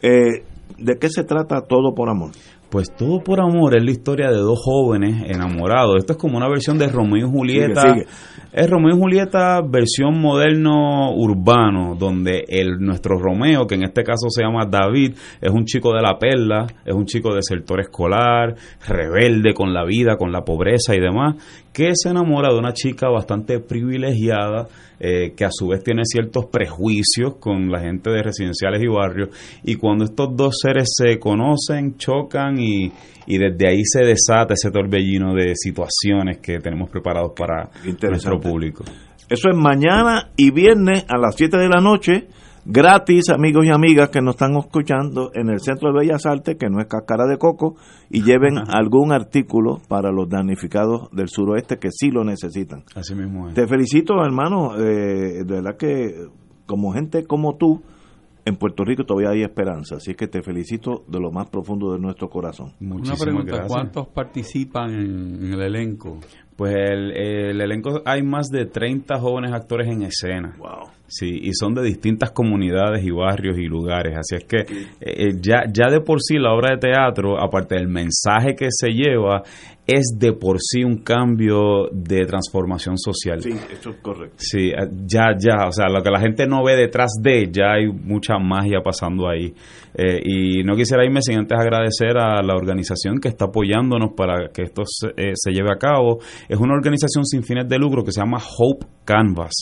Eh, ¿De qué se trata Todo por Amor?
Pues Todo por Amor es la historia de dos jóvenes enamorados. Esto es como una versión de Romeo y Julieta.
Sigue, sigue.
Es Romeo y Julieta versión moderno urbano, donde el nuestro Romeo, que en este caso se llama David, es un chico de la perla, es un chico de sector escolar, rebelde con la vida, con la pobreza y demás, que se enamora de una chica bastante privilegiada, eh, que a su vez tiene ciertos prejuicios con la gente de residenciales y barrios, y cuando estos dos seres se conocen, chocan y, y desde ahí se desata ese torbellino de situaciones que tenemos preparados para nuestro público.
Eso es mañana y viernes a las 7 de la noche, gratis, amigos y amigas que nos están escuchando en el Centro de Bellas Artes, que no es cáscara de coco, y lleven algún artículo para los damnificados del suroeste que sí lo necesitan.
Así mismo es.
Te felicito, hermano, eh, de verdad que como gente como tú, en Puerto Rico todavía hay esperanza, así que te felicito de lo más profundo de nuestro corazón.
Una pregunta, ¿cuántos participan en, en el elenco?
Pues el, el elenco hay más de 30 jóvenes actores en escena.
Wow.
Sí, y son de distintas comunidades y barrios y lugares. Así es que eh, ya, ya de por sí la obra de teatro, aparte del mensaje que se lleva, es de por sí un cambio de transformación social.
Sí, eso es correcto.
Sí, eh, ya, ya, o sea, lo que la gente no ve detrás de, ya hay mucha magia pasando ahí. Eh, y no quisiera irme sin antes agradecer a la organización que está apoyándonos para que esto se, eh, se lleve a cabo. Es una organización sin fines de lucro que se llama Hope Canvas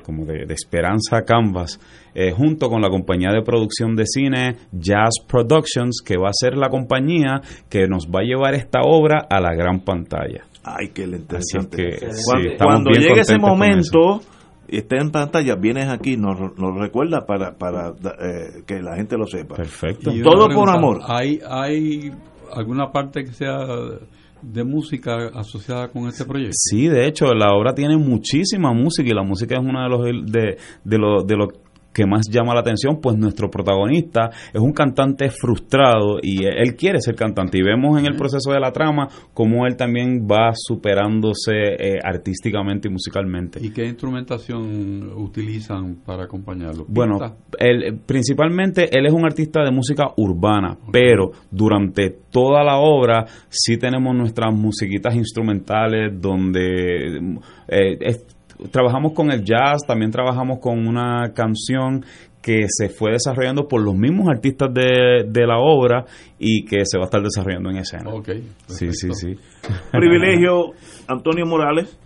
como de, de Esperanza Canvas, eh, junto con la compañía de producción de cine Jazz Productions, que va a ser la compañía que nos va a llevar esta obra a la gran pantalla.
Ay, qué
Así
interesante.
que, sí,
cuando llegue ese momento y esté en pantalla, vienes aquí, nos, nos recuerda para, para eh, que la gente lo sepa.
Perfecto.
Y
Todo por amor.
¿Hay, ¿Hay alguna parte que sea de música asociada con este proyecto?
Sí, de hecho, la obra tiene muchísima música y la música es uno de los de, de lo, de lo que más llama la atención, pues nuestro protagonista es un cantante frustrado y él quiere ser cantante y vemos en el proceso de la trama cómo él también va superándose eh, artísticamente y musicalmente.
¿Y qué instrumentación utilizan para acompañarlo?
Bueno, él, principalmente él es un artista de música urbana, pero durante toda la obra sí tenemos nuestras musiquitas instrumentales donde eh, es- trabajamos con el jazz, también trabajamos con una canción que se fue desarrollando por los mismos artistas de, de la obra y que se va a estar desarrollando en escena.
Ok,
sí, sí, sí.
Privilegio, Antonio Morales.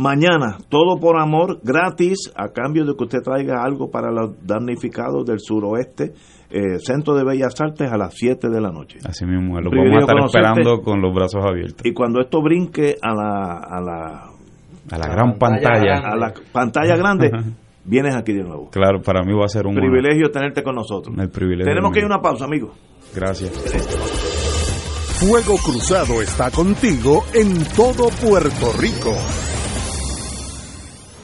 Mañana, todo por amor, gratis, a cambio de que usted traiga algo para los damnificados del suroeste, eh, Centro de Bellas Artes a las 7 de la noche.
Así mismo, lo vamos a estar
conocerte.
esperando con los brazos abiertos.
Y cuando esto brinque a la, a la,
A la gran pantalla.
a la pantalla grande, vienes aquí de nuevo.
Claro, para mí va a ser un honor.
Privilegio tenerte con nosotros.
El privilegio
Tenemos que ir a una pausa, amigo.
Gracias.
Fuego Cruzado está contigo en todo Puerto Rico.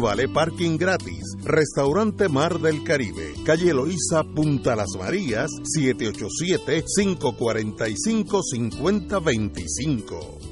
vale parking gratis. Restaurante Mar del Caribe, calle Eloísa, Punta Las Marías, 787-545-5025.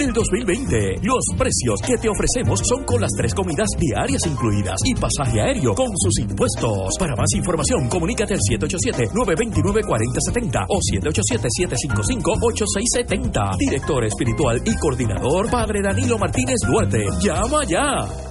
del 2020. Los precios que te ofrecemos son con las tres comidas diarias incluidas y pasaje aéreo con sus impuestos. Para más información, comunícate al 787-929-4070 o 787-755-8670. Director espiritual y coordinador, Padre Danilo Martínez Duarte. Llama ya.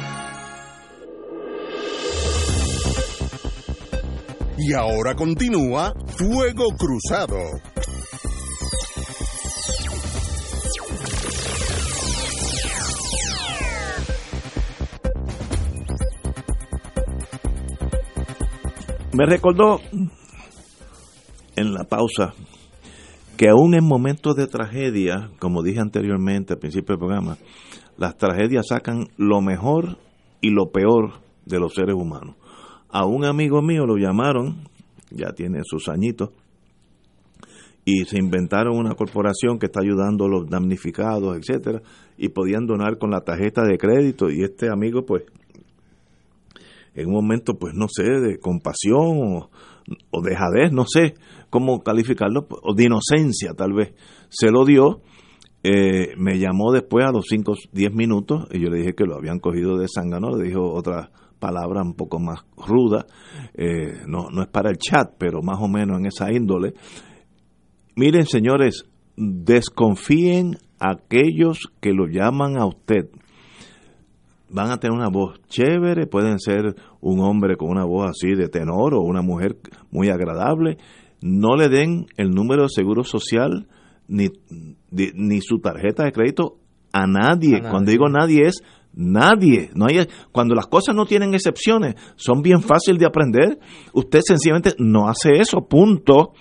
Y ahora continúa Fuego Cruzado.
Me recordó en la pausa que aún en momentos de tragedia, como dije anteriormente al principio del programa, las tragedias sacan lo mejor y lo peor de los seres humanos. A un amigo mío lo llamaron, ya tiene sus añitos, y se inventaron una corporación que está ayudando a los damnificados, etcétera, y podían donar con la tarjeta de crédito y este amigo pues en un momento pues no sé de compasión o, o dejadez, no sé cómo calificarlo, o de inocencia tal vez, se lo dio, eh, me llamó después a los 5, 10 minutos y yo le dije que lo habían cogido de zángano, le dijo otra palabra un poco más ruda, eh, no, no es para el chat, pero más o menos en esa índole, Miren, señores, desconfíen aquellos que lo llaman a usted. Van a tener una voz chévere, pueden ser un hombre con una voz así de tenor o una mujer muy agradable. No le den el número de seguro social ni, ni su tarjeta de crédito a nadie. a nadie. Cuando digo nadie es Nadie, no hay, cuando las cosas no tienen excepciones, son bien fáciles de aprender. Usted sencillamente no hace eso, punto.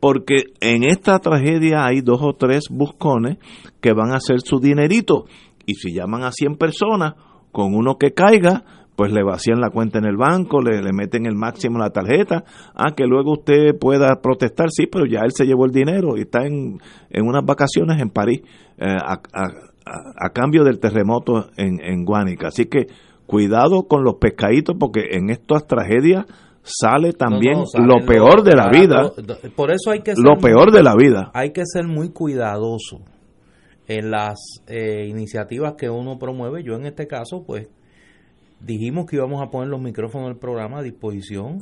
Porque en esta tragedia hay dos o tres buscones que van a hacer su dinerito. Y si llaman a 100 personas con uno que caiga, pues le vacían la cuenta en el banco, le, le meten el máximo la tarjeta, ah, que luego usted pueda protestar, sí, pero ya él se llevó el dinero y está en, en unas vacaciones en París eh, a, a, cambio del terremoto en, en Guánica. Así que cuidado con los pescaditos porque en estas tragedias sale también no, no, sale lo peor lo, de la vida.
Por eso hay que ser
lo peor
muy,
de la vida.
Hay que ser muy cuidadoso en las eh, iniciativas que uno promueve. Yo en este caso, pues, dijimos que íbamos a poner los micrófonos del programa a disposición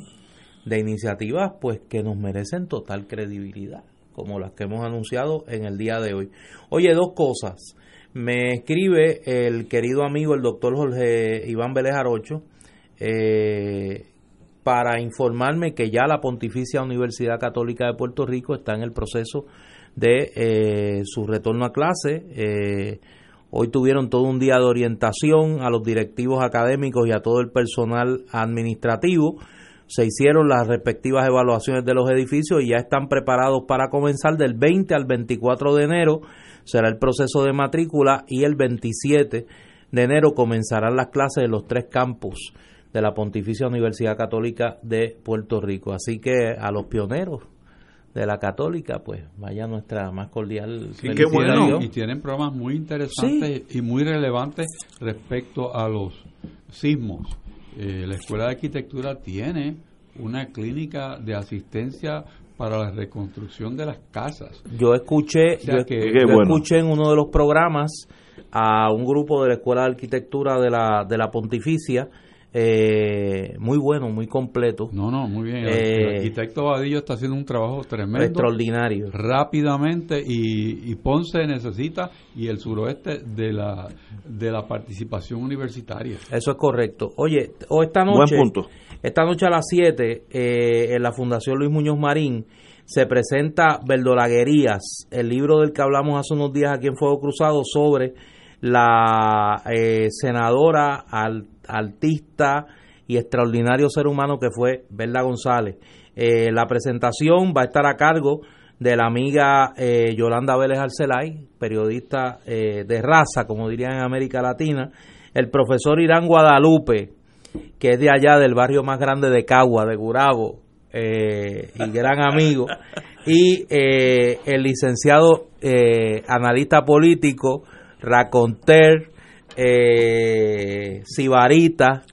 de iniciativas, pues, que nos merecen total credibilidad, como las que hemos anunciado en el día de hoy. Oye, dos cosas. Me escribe el querido amigo, el doctor Jorge Iván Vélez Arocho, eh, para informarme que ya la Pontificia Universidad Católica de Puerto Rico está en el proceso de eh, su retorno a clase. Eh, hoy tuvieron todo un día de orientación a los directivos académicos y a todo el personal administrativo. Se hicieron las respectivas evaluaciones de los edificios y ya están preparados para comenzar del 20 al 24 de enero. Será el proceso de matrícula y el 27 de enero comenzarán las clases de los tres campus de la Pontificia Universidad Católica de Puerto Rico. Así que a los pioneros de la católica, pues vaya nuestra más cordial
sí, qué bueno. Y tienen programas muy interesantes sí. y muy relevantes respecto a los sismos. Eh, la Escuela de Arquitectura tiene una clínica de asistencia para la reconstrucción de las casas.
Yo escuché, o sea yo, que, yo bueno. escuché en uno de los programas a un grupo de la Escuela de Arquitectura de la, de la Pontificia eh, muy bueno, muy completo.
No, no, muy bien. El, eh, el, arquitecto Vadillo está haciendo un trabajo tremendo.
Extraordinario.
Rápidamente y, y, Ponce necesita y el suroeste de la de la participación universitaria.
Eso es correcto. Oye, o esta noche,
Buen punto.
esta noche a las 7 eh, en la Fundación Luis Muñoz Marín se presenta Verdolaguerías, el libro del que hablamos hace unos días aquí en Fuego Cruzado sobre la eh, senadora al, artista y extraordinario ser humano que fue Berla González. Eh, la presentación va a estar a cargo de la amiga eh, Yolanda Vélez Arcelay, periodista eh, de raza, como dirían en América Latina, el profesor Irán Guadalupe, que es de allá del barrio más grande de Cagua, de Gurabo, y gran amigo, y el licenciado analista político, raconter, eh, Sibarita,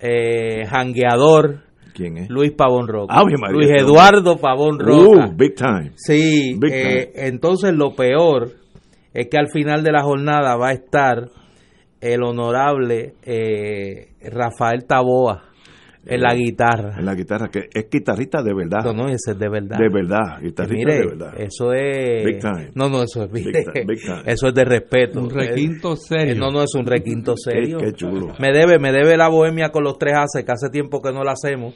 eh, Jangueador.
¿Quién es?
Luis Pavón Roca.
Ah,
Luis Eduardo Pavón Roca.
Uh, big time.
Sí,
big
eh, entonces lo peor es que al final de la jornada va a estar el honorable eh, Rafael Taboa en la guitarra.
En la guitarra, que es guitarrista de verdad.
No, no, ese es de verdad.
De verdad, guitarrista
mire,
de verdad.
Eso es.
Big time.
No, no, eso es.
Big time, big time.
Eso es de respeto.
Un requinto serio.
No, no, es un requinto serio.
qué, qué chulo.
Me debe, me debe la bohemia con los tres haces, que hace tiempo que no la hacemos,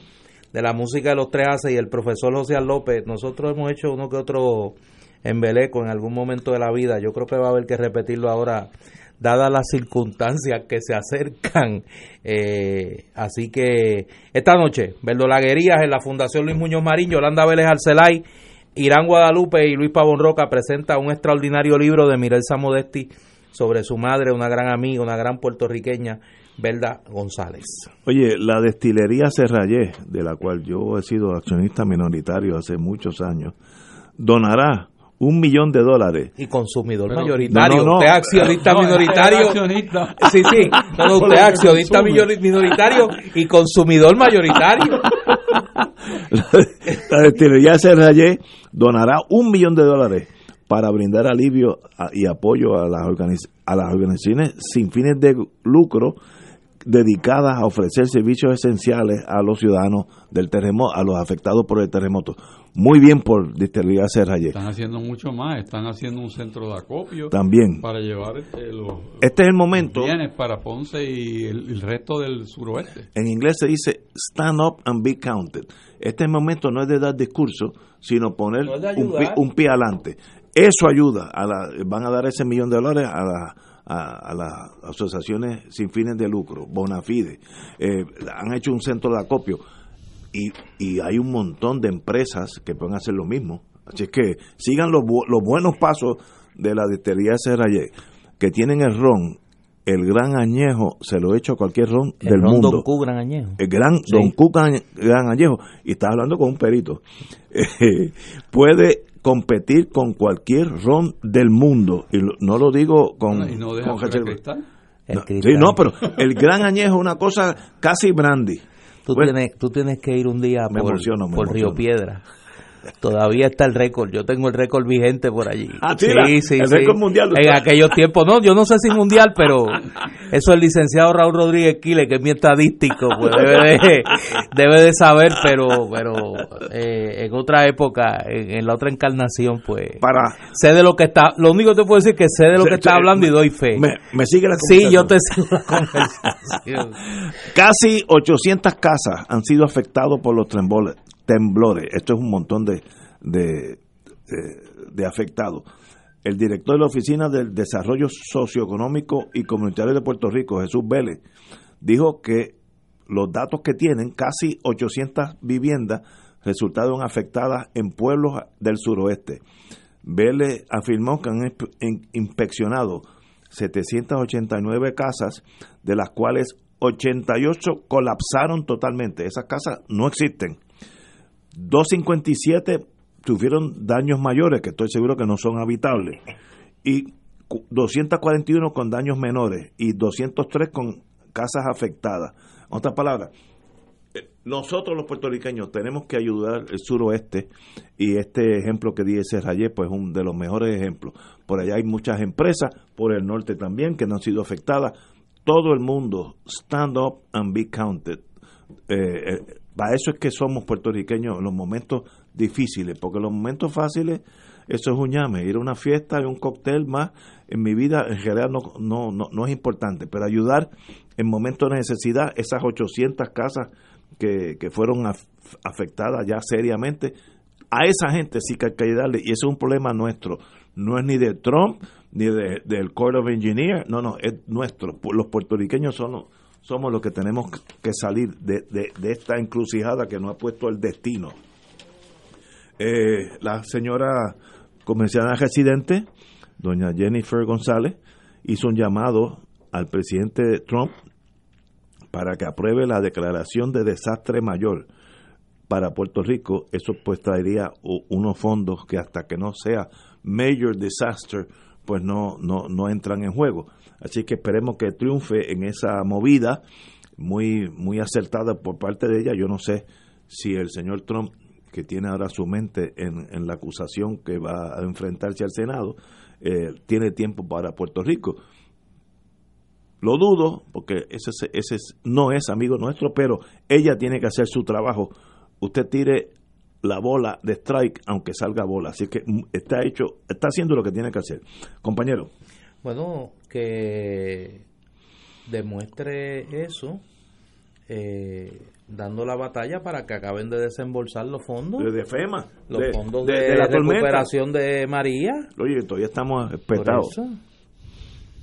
de la música de los tres haces y el profesor José López. Nosotros hemos hecho uno que otro embeleco en algún momento de la vida. Yo creo que va a haber que repetirlo ahora dadas las circunstancias que se acercan. Eh, así que esta noche, verdolaguerías en la Fundación Luis Muñoz Marín, Yolanda Vélez Arcelay, Irán Guadalupe y Luis Pavón Roca presenta un extraordinario libro de Mirelsa Modesti sobre su madre, una gran amiga, una gran puertorriqueña, Belda González.
Oye, la destilería Serrayé, de la cual yo he sido accionista minoritario hace muchos años, donará un millón de dólares.
Y consumidor
Pero-
mayoritario.
No.
Usted es accionista
No,
minoritario.
accionista.
Sí, sí. Usted es accionista minoritario y consumidor mayoritario.
La destilería Serrayé donará un millón de dólares para brindar alivio a- y apoyo a las, organiz- a las organizaciones sin fines de lucro dedicadas a ofrecer servicios esenciales a los ciudadanos del terremoto, a los afectados por el terremoto. Muy bien por Destilería Serrayé.
Están haciendo mucho más, están haciendo un centro de acopio
También.
para llevar eh, los
Este es el momento.
bienes para Ponce y el, el resto del suroeste.
En inglés se dice stand up and be counted. Este momento no es de dar discurso, sino poner
No
un, un pie adelante. Eso ayuda. A la, van a dar ese millón de dólares a, la- a, a las asociaciones sin fines de lucro, Bonafide. Eh, han hecho un centro de acopio y, y hay un montón de empresas que pueden hacer lo mismo. Así es que sigan los, los buenos pasos de la distillería Serrayé, que tienen el ron, el gran añejo, se lo he hecho a cualquier ron
El
del
ron
mundo.
Don Q, gran añejo.
El gran
Sí.
Don Cuca Gran Añejo, y estás hablando con un perito, Eh, puede competir con cualquier ron del mundo. Y lo- no lo digo con.
y no deja
con
cristal.
El
No,
cristal.
sí, no, pero el Gran Añejo es una cosa casi brandy.
Tú,
Bueno,
tienes, tú tienes que ir un día
Me
por,
emociono, me
por Río. Piedra. Todavía está el récord. Yo tengo el récord vigente por allí.
Ah, sí, la- el récord mundial
En aquellos tiempos. No, yo no sé si mundial, pero eso el licenciado Raúl Rodríguez Quile, que es mi estadístico, pues debe de, debe de saber, pero pero eh, en otra época, en, en la otra encarnación, pues
Para,
sé de lo que está. Lo único que te puedo decir es que sé de lo
Se-
que está
se-
hablando y doy fe.
me, me sigue la
Sí, yo te sigo la conversación.
Casi 800 casas han sido afectadas por los trembole- temblores. Esto es un montón de, de, afectados. El director de la Oficina del Desarrollo Socioeconómico y Comunitario de Puerto Rico, Jesús Vélez, dijo que los datos que tienen, casi 800 viviendas resultaron afectadas en pueblos del suroeste. Vélez afirmó que han inspe- in- inspeccionado 789 casas, de las cuales 88 colapsaron totalmente. Esas casas no existen. 257 tuvieron daños mayores, que estoy seguro que no son habitables, y cu- 241 con daños menores y 203 con casas afectadas. En otras palabras, eh, nosotros los puertorriqueños tenemos que ayudar el suroeste y este ejemplo que di ese Rayé pues es un de los mejores ejemplos. Por allá hay muchas empresas, por el norte también que no han sido afectadas. Todo el mundo, stand up and be counted. Eh, eh, para eso es que somos puertorriqueños en los momentos difíciles, porque los momentos fáciles eso es un llame, ir a una fiesta y un cóctel más en mi vida en realidad no, no, no, no es importante, pero ayudar en momentos de necesidad, esas 800 casas que, que fueron af- afectadas ya seriamente, a esa gente sí que hay que ayudarle y eso es un problema nuestro, no es ni de Trump ni de- del Court of Engineers, no, no, es nuestro, los puertorriqueños son los- somos los que tenemos que salir de, de- esta encrucijada que nos ha puesto el destino. Eh, la señora comisionada residente, doña Jennifer González, hizo un llamado al presidente Trump para que apruebe la declaración de desastre mayor para Puerto Rico. Eso pues traería unos fondos que hasta que no sea major disaster, pues no, no, no entran en juego. Así que esperemos que triunfe en esa movida muy, muy acertada por parte de ella. Yo no sé si el señor Trump, que tiene ahora su mente en, en la acusación que va a enfrentarse al Senado, eh, tiene tiempo para Puerto Rico. Lo dudo, porque ese, es- ese es- no es amigo nuestro, pero ella tiene que hacer su trabajo. Usted tire la bola de strike, aunque salga bola. Así que mm, está hecho, está haciendo lo que tiene que hacer. Compañero,
Bueno, que demuestre eso, eh, dando la batalla para que acaben de desembolsar los fondos.
de, de FEMA,
Los
de,
fondos
de-
de,
de la tormenta.
recuperación de María.
Oye, todavía estamos
Por
petados.
eso.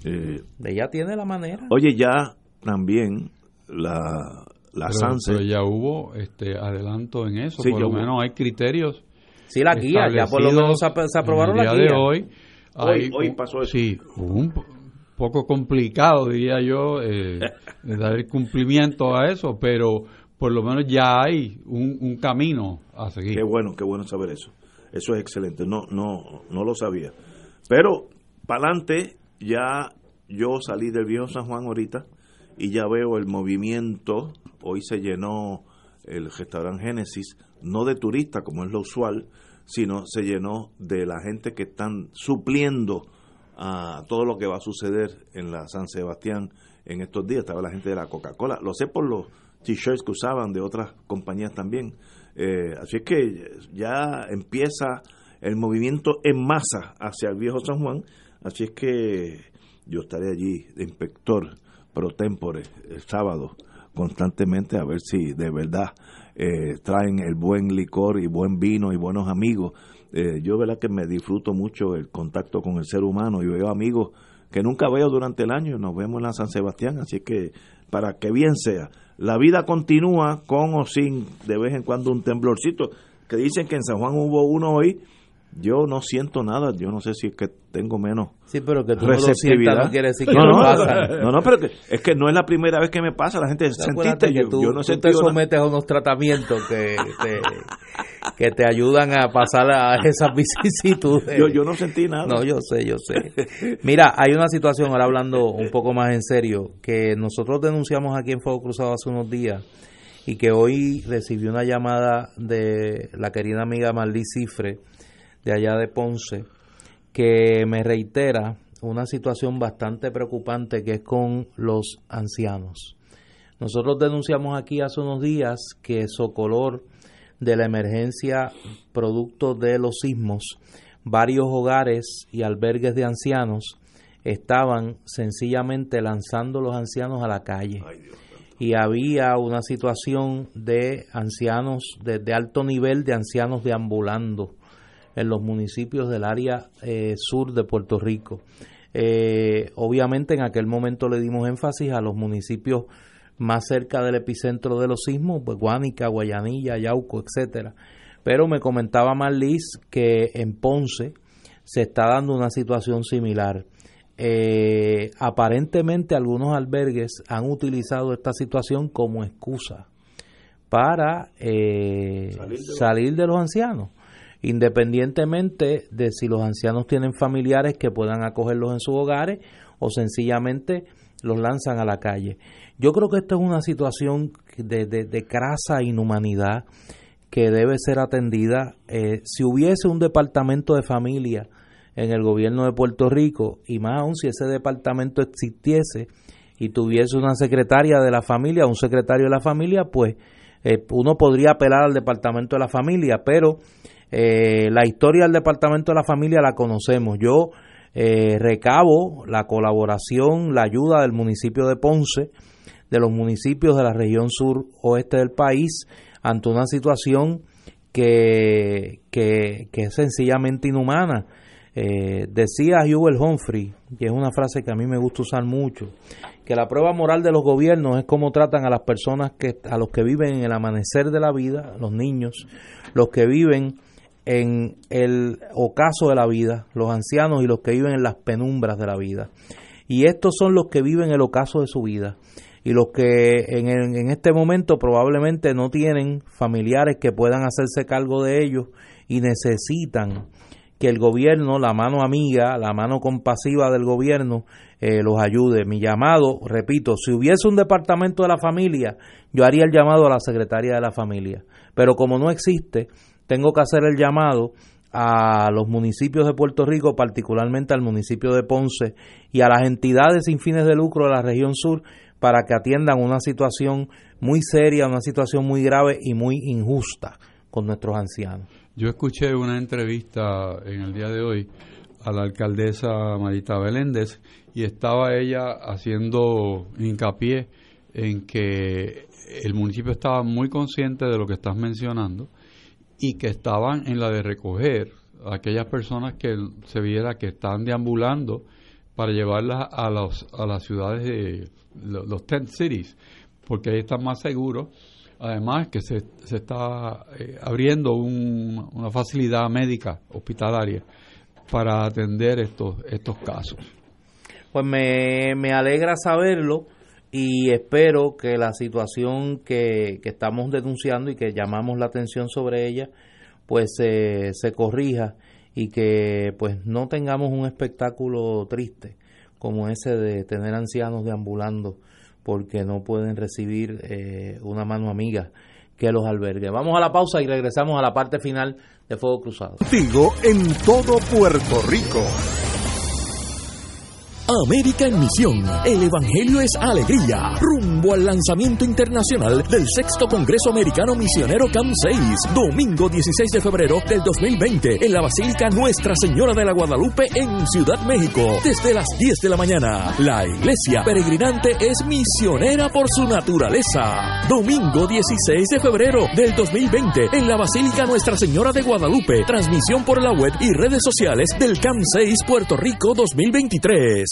Eh,
Ella tiene la manera.
Oye, ya también la, la
pero,
SANSE...
pero ya hubo este adelanto en eso,
Sí,
por lo
hubo.
menos hay criterios.
Sí, la guía, ya por lo menos se, ap- se aprobaron la
el día
guía.
de hoy.
Hoy- pasó eso.
Sí, un po- poco complicado, diría yo, eh, dar el cumplimiento a eso, pero por lo menos ya hay un, un camino a seguir.
Qué bueno, qué bueno saber eso. Eso es excelente. No, no, no lo sabía. Pero, para adelante, ya yo salí del viejo San Juan ahorita y ya veo el movimiento. Hoy se llenó el restaurante Génesis, no de turistas como es lo usual, sino se llenó de la gente que están supliendo a todo lo que va a suceder en la San Sebastián en estos días. Estaba la gente de la Coca-Cola. Lo sé por los t-shirts que usaban de otras compañías también. Eh, así es que ya empieza el movimiento en masa hacia el viejo San Juan. Así es que yo estaré allí de inspector pro tempore el sábado constantemente a ver si de verdad eh, traen el buen licor y buen vino y buenos amigos. Eh, yo verdad que me disfruto mucho el contacto con el ser humano. Y veo amigos que nunca veo durante el año, nos vemos en la San Sebastián, así que para que bien sea, la vida continúa con o sin de vez en cuando un temblorcito, que dicen que en San Juan hubo uno hoy, yo no siento nada, yo no sé si es que tengo menos
Sí, pero que tú no lo
receptividad.
sientas no que
no,
no
no,
pasa.
no, no, pero que, es que no es la primera vez que me pasa, la gente sentiste,
que
yo,
tú,
yo no
tú te
nada.
sometes a unos tratamientos que te, que te ayudan a pasar a esas vicisitudes.
Yo, yo no sentí nada.
No, yo sé, yo sé. Mira, hay una situación, ahora hablando un poco más en serio, que nosotros denunciamos aquí en Fuego Cruzado hace unos días y que hoy recibí una llamada de la querida amiga Marlí Cifre, de allá de Ponce, que me reitera una situación bastante preocupante que es con los ancianos. Nosotros denunciamos aquí hace unos días que Socolor, de la emergencia producto de los sismos, varios hogares y albergues de ancianos estaban sencillamente lanzando los ancianos a la calle. Y había una situación de ancianos de, de alto nivel, de ancianos deambulando en los municipios del área eh, sur de Puerto Rico. Eh, obviamente en aquel momento le dimos énfasis a los municipios más cerca del epicentro de los sismos, pues Guánica, Guayanilla, Yauco, etcétera. Pero me comentaba Marlis que en Ponce se está dando una situación similar. Eh, aparentemente algunos albergues han utilizado esta situación como excusa para eh,
Salir de los-
salir de los ancianos, independientemente de si los ancianos tienen familiares que puedan acogerlos en sus hogares o sencillamente los lanzan a la calle. Yo creo que esto es una situación de, de, de crasa inhumanidad que debe ser atendida. Eh, si hubiese un departamento de familia en el gobierno de Puerto Rico, y más aún si ese departamento existiese y tuviese una secretaria de la familia, un secretario de la familia, pues eh, uno podría apelar al departamento de la familia, pero eh, la historia del departamento de la familia la conocemos. Yo eh, recabo la colaboración, la ayuda del municipio de Ponce, de los municipios de la región sur oeste del país, ante una situación que, que, es sencillamente inhumana. Eh, decía Hubert Humphrey, que es una frase que a mí me gusta usar mucho, que la prueba moral de los gobiernos es cómo tratan a las personas que a los que viven en el amanecer de la vida, los niños, los que viven en el ocaso de la vida, los ancianos y los que viven en las penumbras de la vida. Y estos son los que viven el ocaso de su vida y los que en, en este momento probablemente no tienen familiares que puedan hacerse cargo de ellos y necesitan que el gobierno, la mano amiga, la mano compasiva del gobierno, eh, los ayude. Mi llamado, repito, si hubiese un departamento de la familia, yo haría el llamado a la secretaria de la familia. Pero como no existe, tengo que hacer el llamado a los municipios de Puerto Rico, particularmente al municipio de Ponce y a las entidades sin fines de lucro de la región sur para que atiendan una situación muy seria, una situación muy grave y muy injusta con nuestros ancianos.
Yo escuché una entrevista en el día de hoy a la alcaldesa Marita Beléndez y estaba ella haciendo hincapié en que el municipio estaba muy consciente de lo que estás mencionando y que estaban en la de recoger a aquellas personas que se viera que están deambulando para llevarlas a, los, a las ciudades de los, tent cities, porque ahí están más seguros. Además que se, se está eh, abriendo una facilidad médica hospitalaria para atender estos, estos casos.
Pues me, me alegra saberlo y espero que la situación que, que, estamos denunciando y que llamamos la atención sobre ella pues se corrija y que pues no tengamos un espectáculo triste como ese de tener ancianos deambulando porque no pueden recibir eh, una mano amiga que los albergue. Vamos a la pausa y regresamos a la parte final de Fuego Cruzado.
Sigo en todo Puerto Rico.
América en Misión. El Evangelio es alegría. Rumbo al lanzamiento internacional del sexto Congreso Americano Misionero CAM 6. Domingo 16 de febrero del 2020 en la Basílica Nuestra Señora de la Guadalupe en Ciudad México. Desde las 10 de la mañana. La iglesia peregrinante es misionera por su naturaleza. Domingo 16 de febrero del 2020 en la Basílica Nuestra Señora de Guadalupe. Transmisión por la web y redes sociales del CAM 6 Puerto Rico 2023.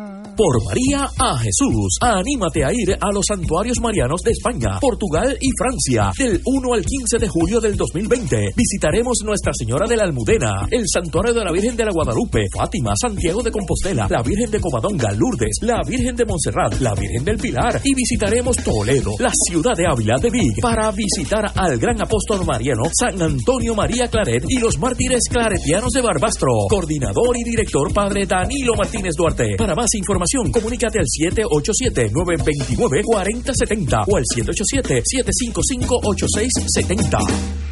por María a Jesús. Anímate a ir a los santuarios marianos de España, Portugal y Francia del 1 al 15 de julio del 2020. Visitaremos Nuestra Señora de la Almudena, el Santuario de la Virgen de la Guadalupe, Fátima, Santiago de Compostela, la Virgen de Covadonga, Lourdes, la Virgen de Montserrat, la Virgen del Pilar y visitaremos Toledo, la ciudad de Ávila de Vig, para visitar al gran apóstol mariano San Antonio María Claret y los mártires claretianos de Barbastro. Coordinador y director Padre Danilo Martínez Duarte. Para más información comunícate al 787-929-4070 o al 787-755-8670.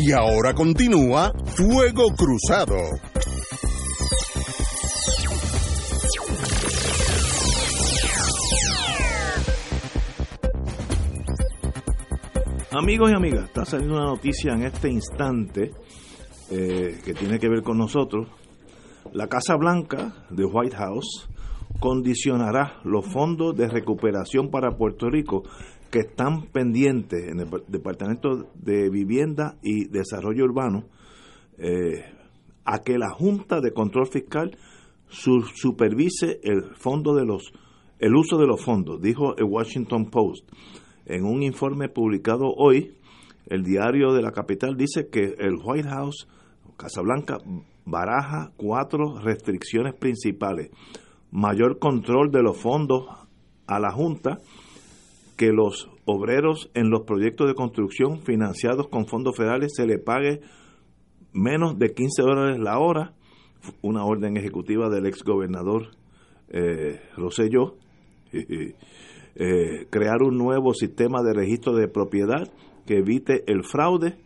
Y ahora continúa Fuego Cruzado.
Amigos y amigas, está saliendo una noticia en este instante eh, que tiene que ver con nosotros. La Casa Blanca de White House condicionará los fondos de recuperación para Puerto Rico que están pendientes en el Departamento de Vivienda y Desarrollo Urbano eh, a que la Junta de Control Fiscal supervise el fondo de los el uso de los fondos, dijo el Washington Post. En un informe publicado hoy, el diario de la capital dice que el White House, Casablanca, baraja cuatro restricciones principales. Mayor control de los fondos a la Junta, que los obreros en los proyectos de construcción financiados con fondos federales se le pague menos de 15 dólares la hora, una orden ejecutiva del ex gobernador eh, Rosselló, eh, crear un nuevo sistema de registro de propiedad que evite el fraude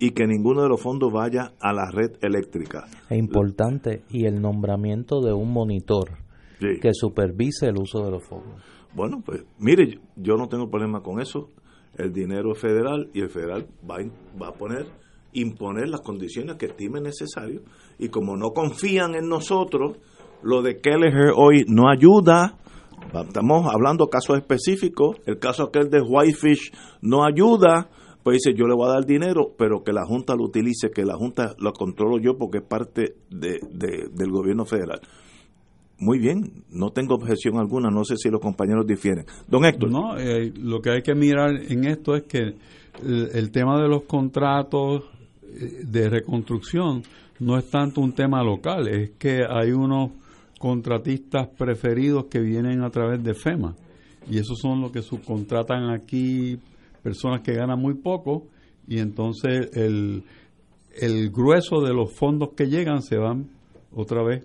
y que ninguno de los fondos vaya a la red eléctrica.
Es importante, y el nombramiento de un monitor que supervise el uso de los fondos.
Bueno, pues mire, yo no tengo problema con eso. El dinero es federal y el federal va, va a poner, imponer las condiciones que estime necesario. Y como no confían en nosotros, lo de Kelleher hoy no ayuda. Estamos hablando casos específicos. El caso aquel de Whitefish no ayuda. Pues dice, yo le voy a dar dinero, pero que la Junta lo utilice, que la Junta lo controlo yo porque es parte de, del gobierno federal. Muy bien, no tengo objeción alguna, no sé si los compañeros difieren. Don Héctor.
No, eh, lo que hay que mirar en esto es que el, tema de los contratos eh, de reconstrucción no es tanto un tema local, es que hay unos contratistas preferidos que vienen a través de FEMA y esos son los que subcontratan aquí personas que ganan muy poco y entonces el, el grueso de los fondos que llegan se van otra vez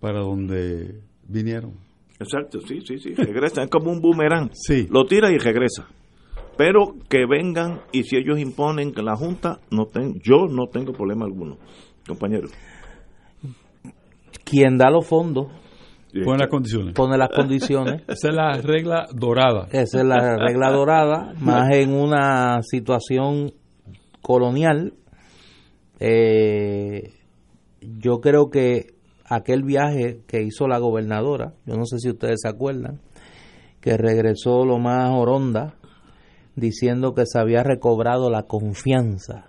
para donde vinieron.
Exacto, sí, sí, sí, regresa, es como un boomerang.
Sí.
Lo tira y regresa. Pero que vengan y si ellos imponen que la Junta, no ten, yo no tengo problema alguno, compañero.
Quien da los fondos
Pone las condiciones.
pone las condiciones.
Esa es la regla dorada.
Esa es la regla dorada, más en una situación colonial. Eh, yo creo que aquel viaje que hizo la gobernadora, yo no sé si ustedes se acuerdan, que regresó lo más oronda, diciendo que se había recobrado la confianza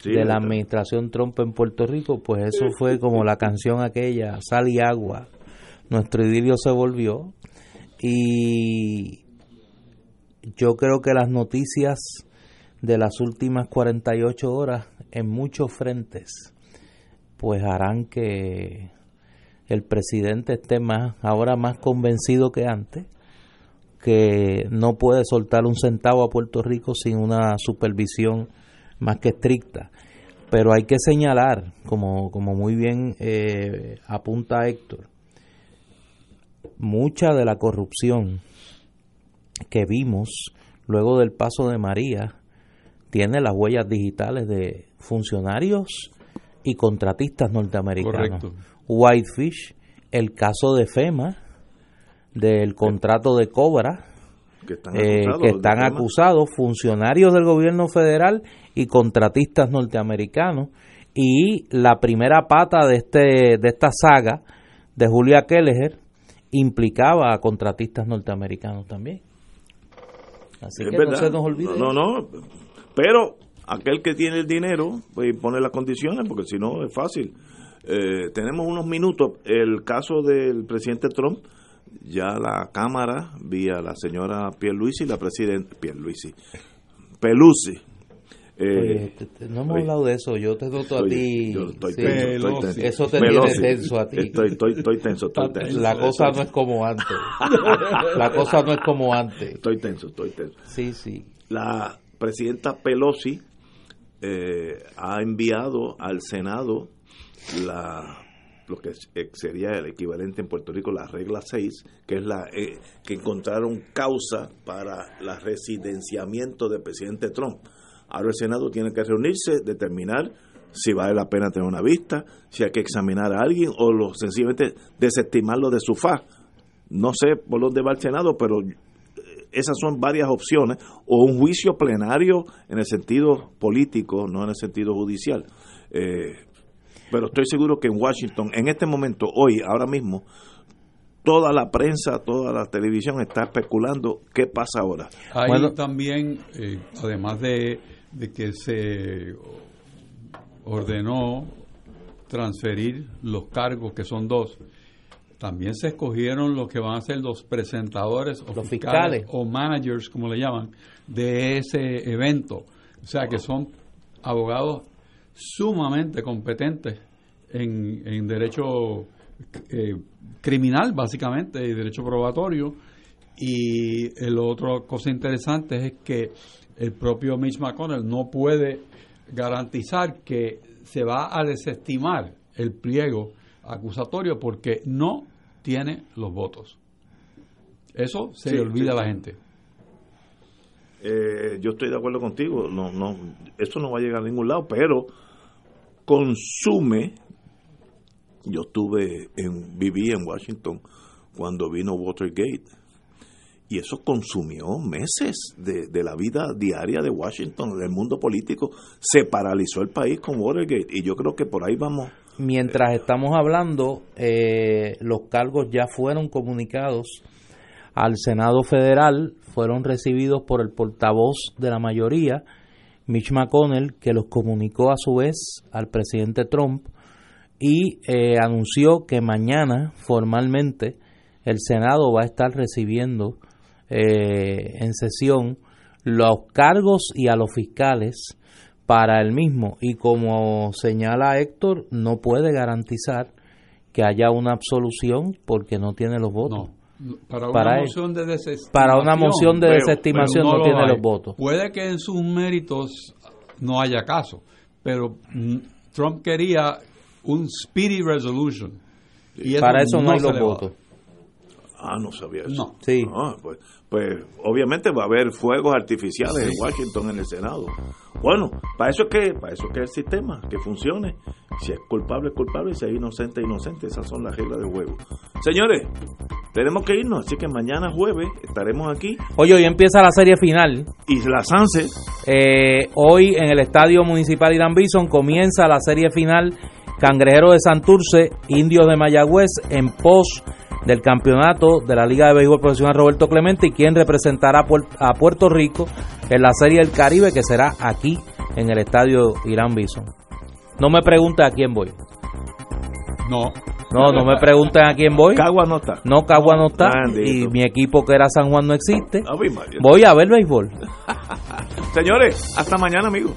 Sí,
de la administración Trump en Puerto Rico, pues eso fue como la canción aquella, sal y agua, nuestro idilio se volvió y yo creo que las noticias de las últimas 48 horas en muchos frentes pues harán que el presidente esté más ahora más convencido que antes que no puede soltar un centavo a Puerto Rico sin una supervisión más que estricta. Pero hay que señalar, como, como muy bien eh, apunta Héctor, mucha de la corrupción que vimos luego del paso de María tiene las huellas digitales de funcionarios y contratistas norteamericanos.
Correcto.
Whitefish, el caso de FEMA, del contrato de Cobra,
Que están
eh,
acusados
que
de
están
FEMA.
acusados funcionarios del gobierno federal y contratistas norteamericanos. Y la primera pata de este de esta saga de Julia Kelleher implicaba a contratistas norteamericanos también. Así
Es
que no se nos olvide
No, no, pero aquel que tiene el dinero, pues pone las condiciones, porque si no es fácil. Eh, tenemos unos minutos. El caso del presidente Trump, ya la Cámara, vía la señora Pierluisi, la presidenta, Pierluisi, Pelusi. eh,
Oye, te- te- no hemos
oye,
hablado de eso yo te noto a ti
yo estoy
sí.
tenso, estoy tenso.
eso te
Pelosi.
tiene tenso a ti
Estoy, estoy, estoy tenso, estoy tenso.
la cosa no es como antes la cosa no es como antes
Estoy tenso, estoy tenso.
sí sí
La presidenta Pelosi eh, ha enviado al Senado la lo que sería el equivalente en Puerto Rico la regla 6, que es la eh, que encontraron causa para el residenciamiento del presidente Trump. Ahora el Senado tiene que reunirse, determinar si vale la pena tener una vista, si hay que examinar a alguien o lo, sencillamente desestimarlo de su faz. No sé por dónde va el Senado, pero esas son varias opciones, o un juicio plenario en el sentido político, no en el sentido judicial. Eh, pero estoy seguro que en Washington, en este momento, hoy, ahora mismo, toda la prensa, toda la televisión está especulando qué pasa ahora.
Hay también, eh, además de, de que se ordenó transferir los cargos, que son dos, también se escogieron los que van a ser los presentadores o
Los
fiscales,
fiscales.
o managers, como le llaman, de ese evento. O sea, que son abogados sumamente competentes en, en derecho eh, criminal, básicamente, y derecho probatorio. Y el otro cosa interesante es que el propio Mitch McConnell no puede garantizar que se va a desestimar el pliego acusatorio porque no tiene los votos. Eso se
Sí,
le olvida
sí.
a la gente.
Eh, yo estoy de acuerdo contigo, no, no, esto no va a llegar a ningún lado, pero consume. Yo estuve en, viví en Washington cuando vino Watergate y eso consumió meses de, de la vida diaria de Washington, del mundo político. Se paralizó el país con Watergate y yo creo que por ahí vamos.
Mientras estamos hablando, eh, los cargos ya fueron comunicados al Senado Federal, fueron recibidos por el portavoz de la mayoría, Mitch McConnell, que los comunicó a su vez al presidente Trump y eh, anunció que mañana formalmente el Senado va a estar recibiendo eh, en sesión los cargos y a los fiscales para el mismo. Y como señala Héctor, no puede garantizar que haya una absolución porque no tiene los votos.
Para una
Para él.
moción de desestimación.
Para una moción de
Pero-
desestimación
pero
no
lo
tiene
hay.
los votos.
Puede que en sus méritos no haya caso, pero mm, Trump quería un speedy resolution. Y
Para eso no hay
se
los votos.
Ah, no sabía eso.
No.
Sí.
Ah, pues, pues obviamente va a haber fuegos artificiales en Washington en el Senado. Bueno, para eso es que para eso es que el sistema que funcione. Si es culpable es culpable y si es inocente es inocente. Esas son las reglas del juego. Señores, tenemos que irnos, así que mañana jueves estaremos aquí
Oye, hoy empieza la serie final.
y la Sanse
Eh, hoy en el Estadio Municipal Irán Bison comienza la serie final Cangrejero de Santurce, Indios de Mayagüez en pos del campeonato de la Liga de Béisbol Profesional Roberto Clemente y quien representará a Puer- a Puerto Rico en la Serie del Caribe que será aquí en el Estadio Irán Bison. No me pregunten a quién voy.
No.
No, no me pregunten a quién voy.
Cagua no está.
No, Cagua no está. Y mi equipo que era San Juan no existe. Voy a ver béisbol.
Señores, hasta mañana, amigos.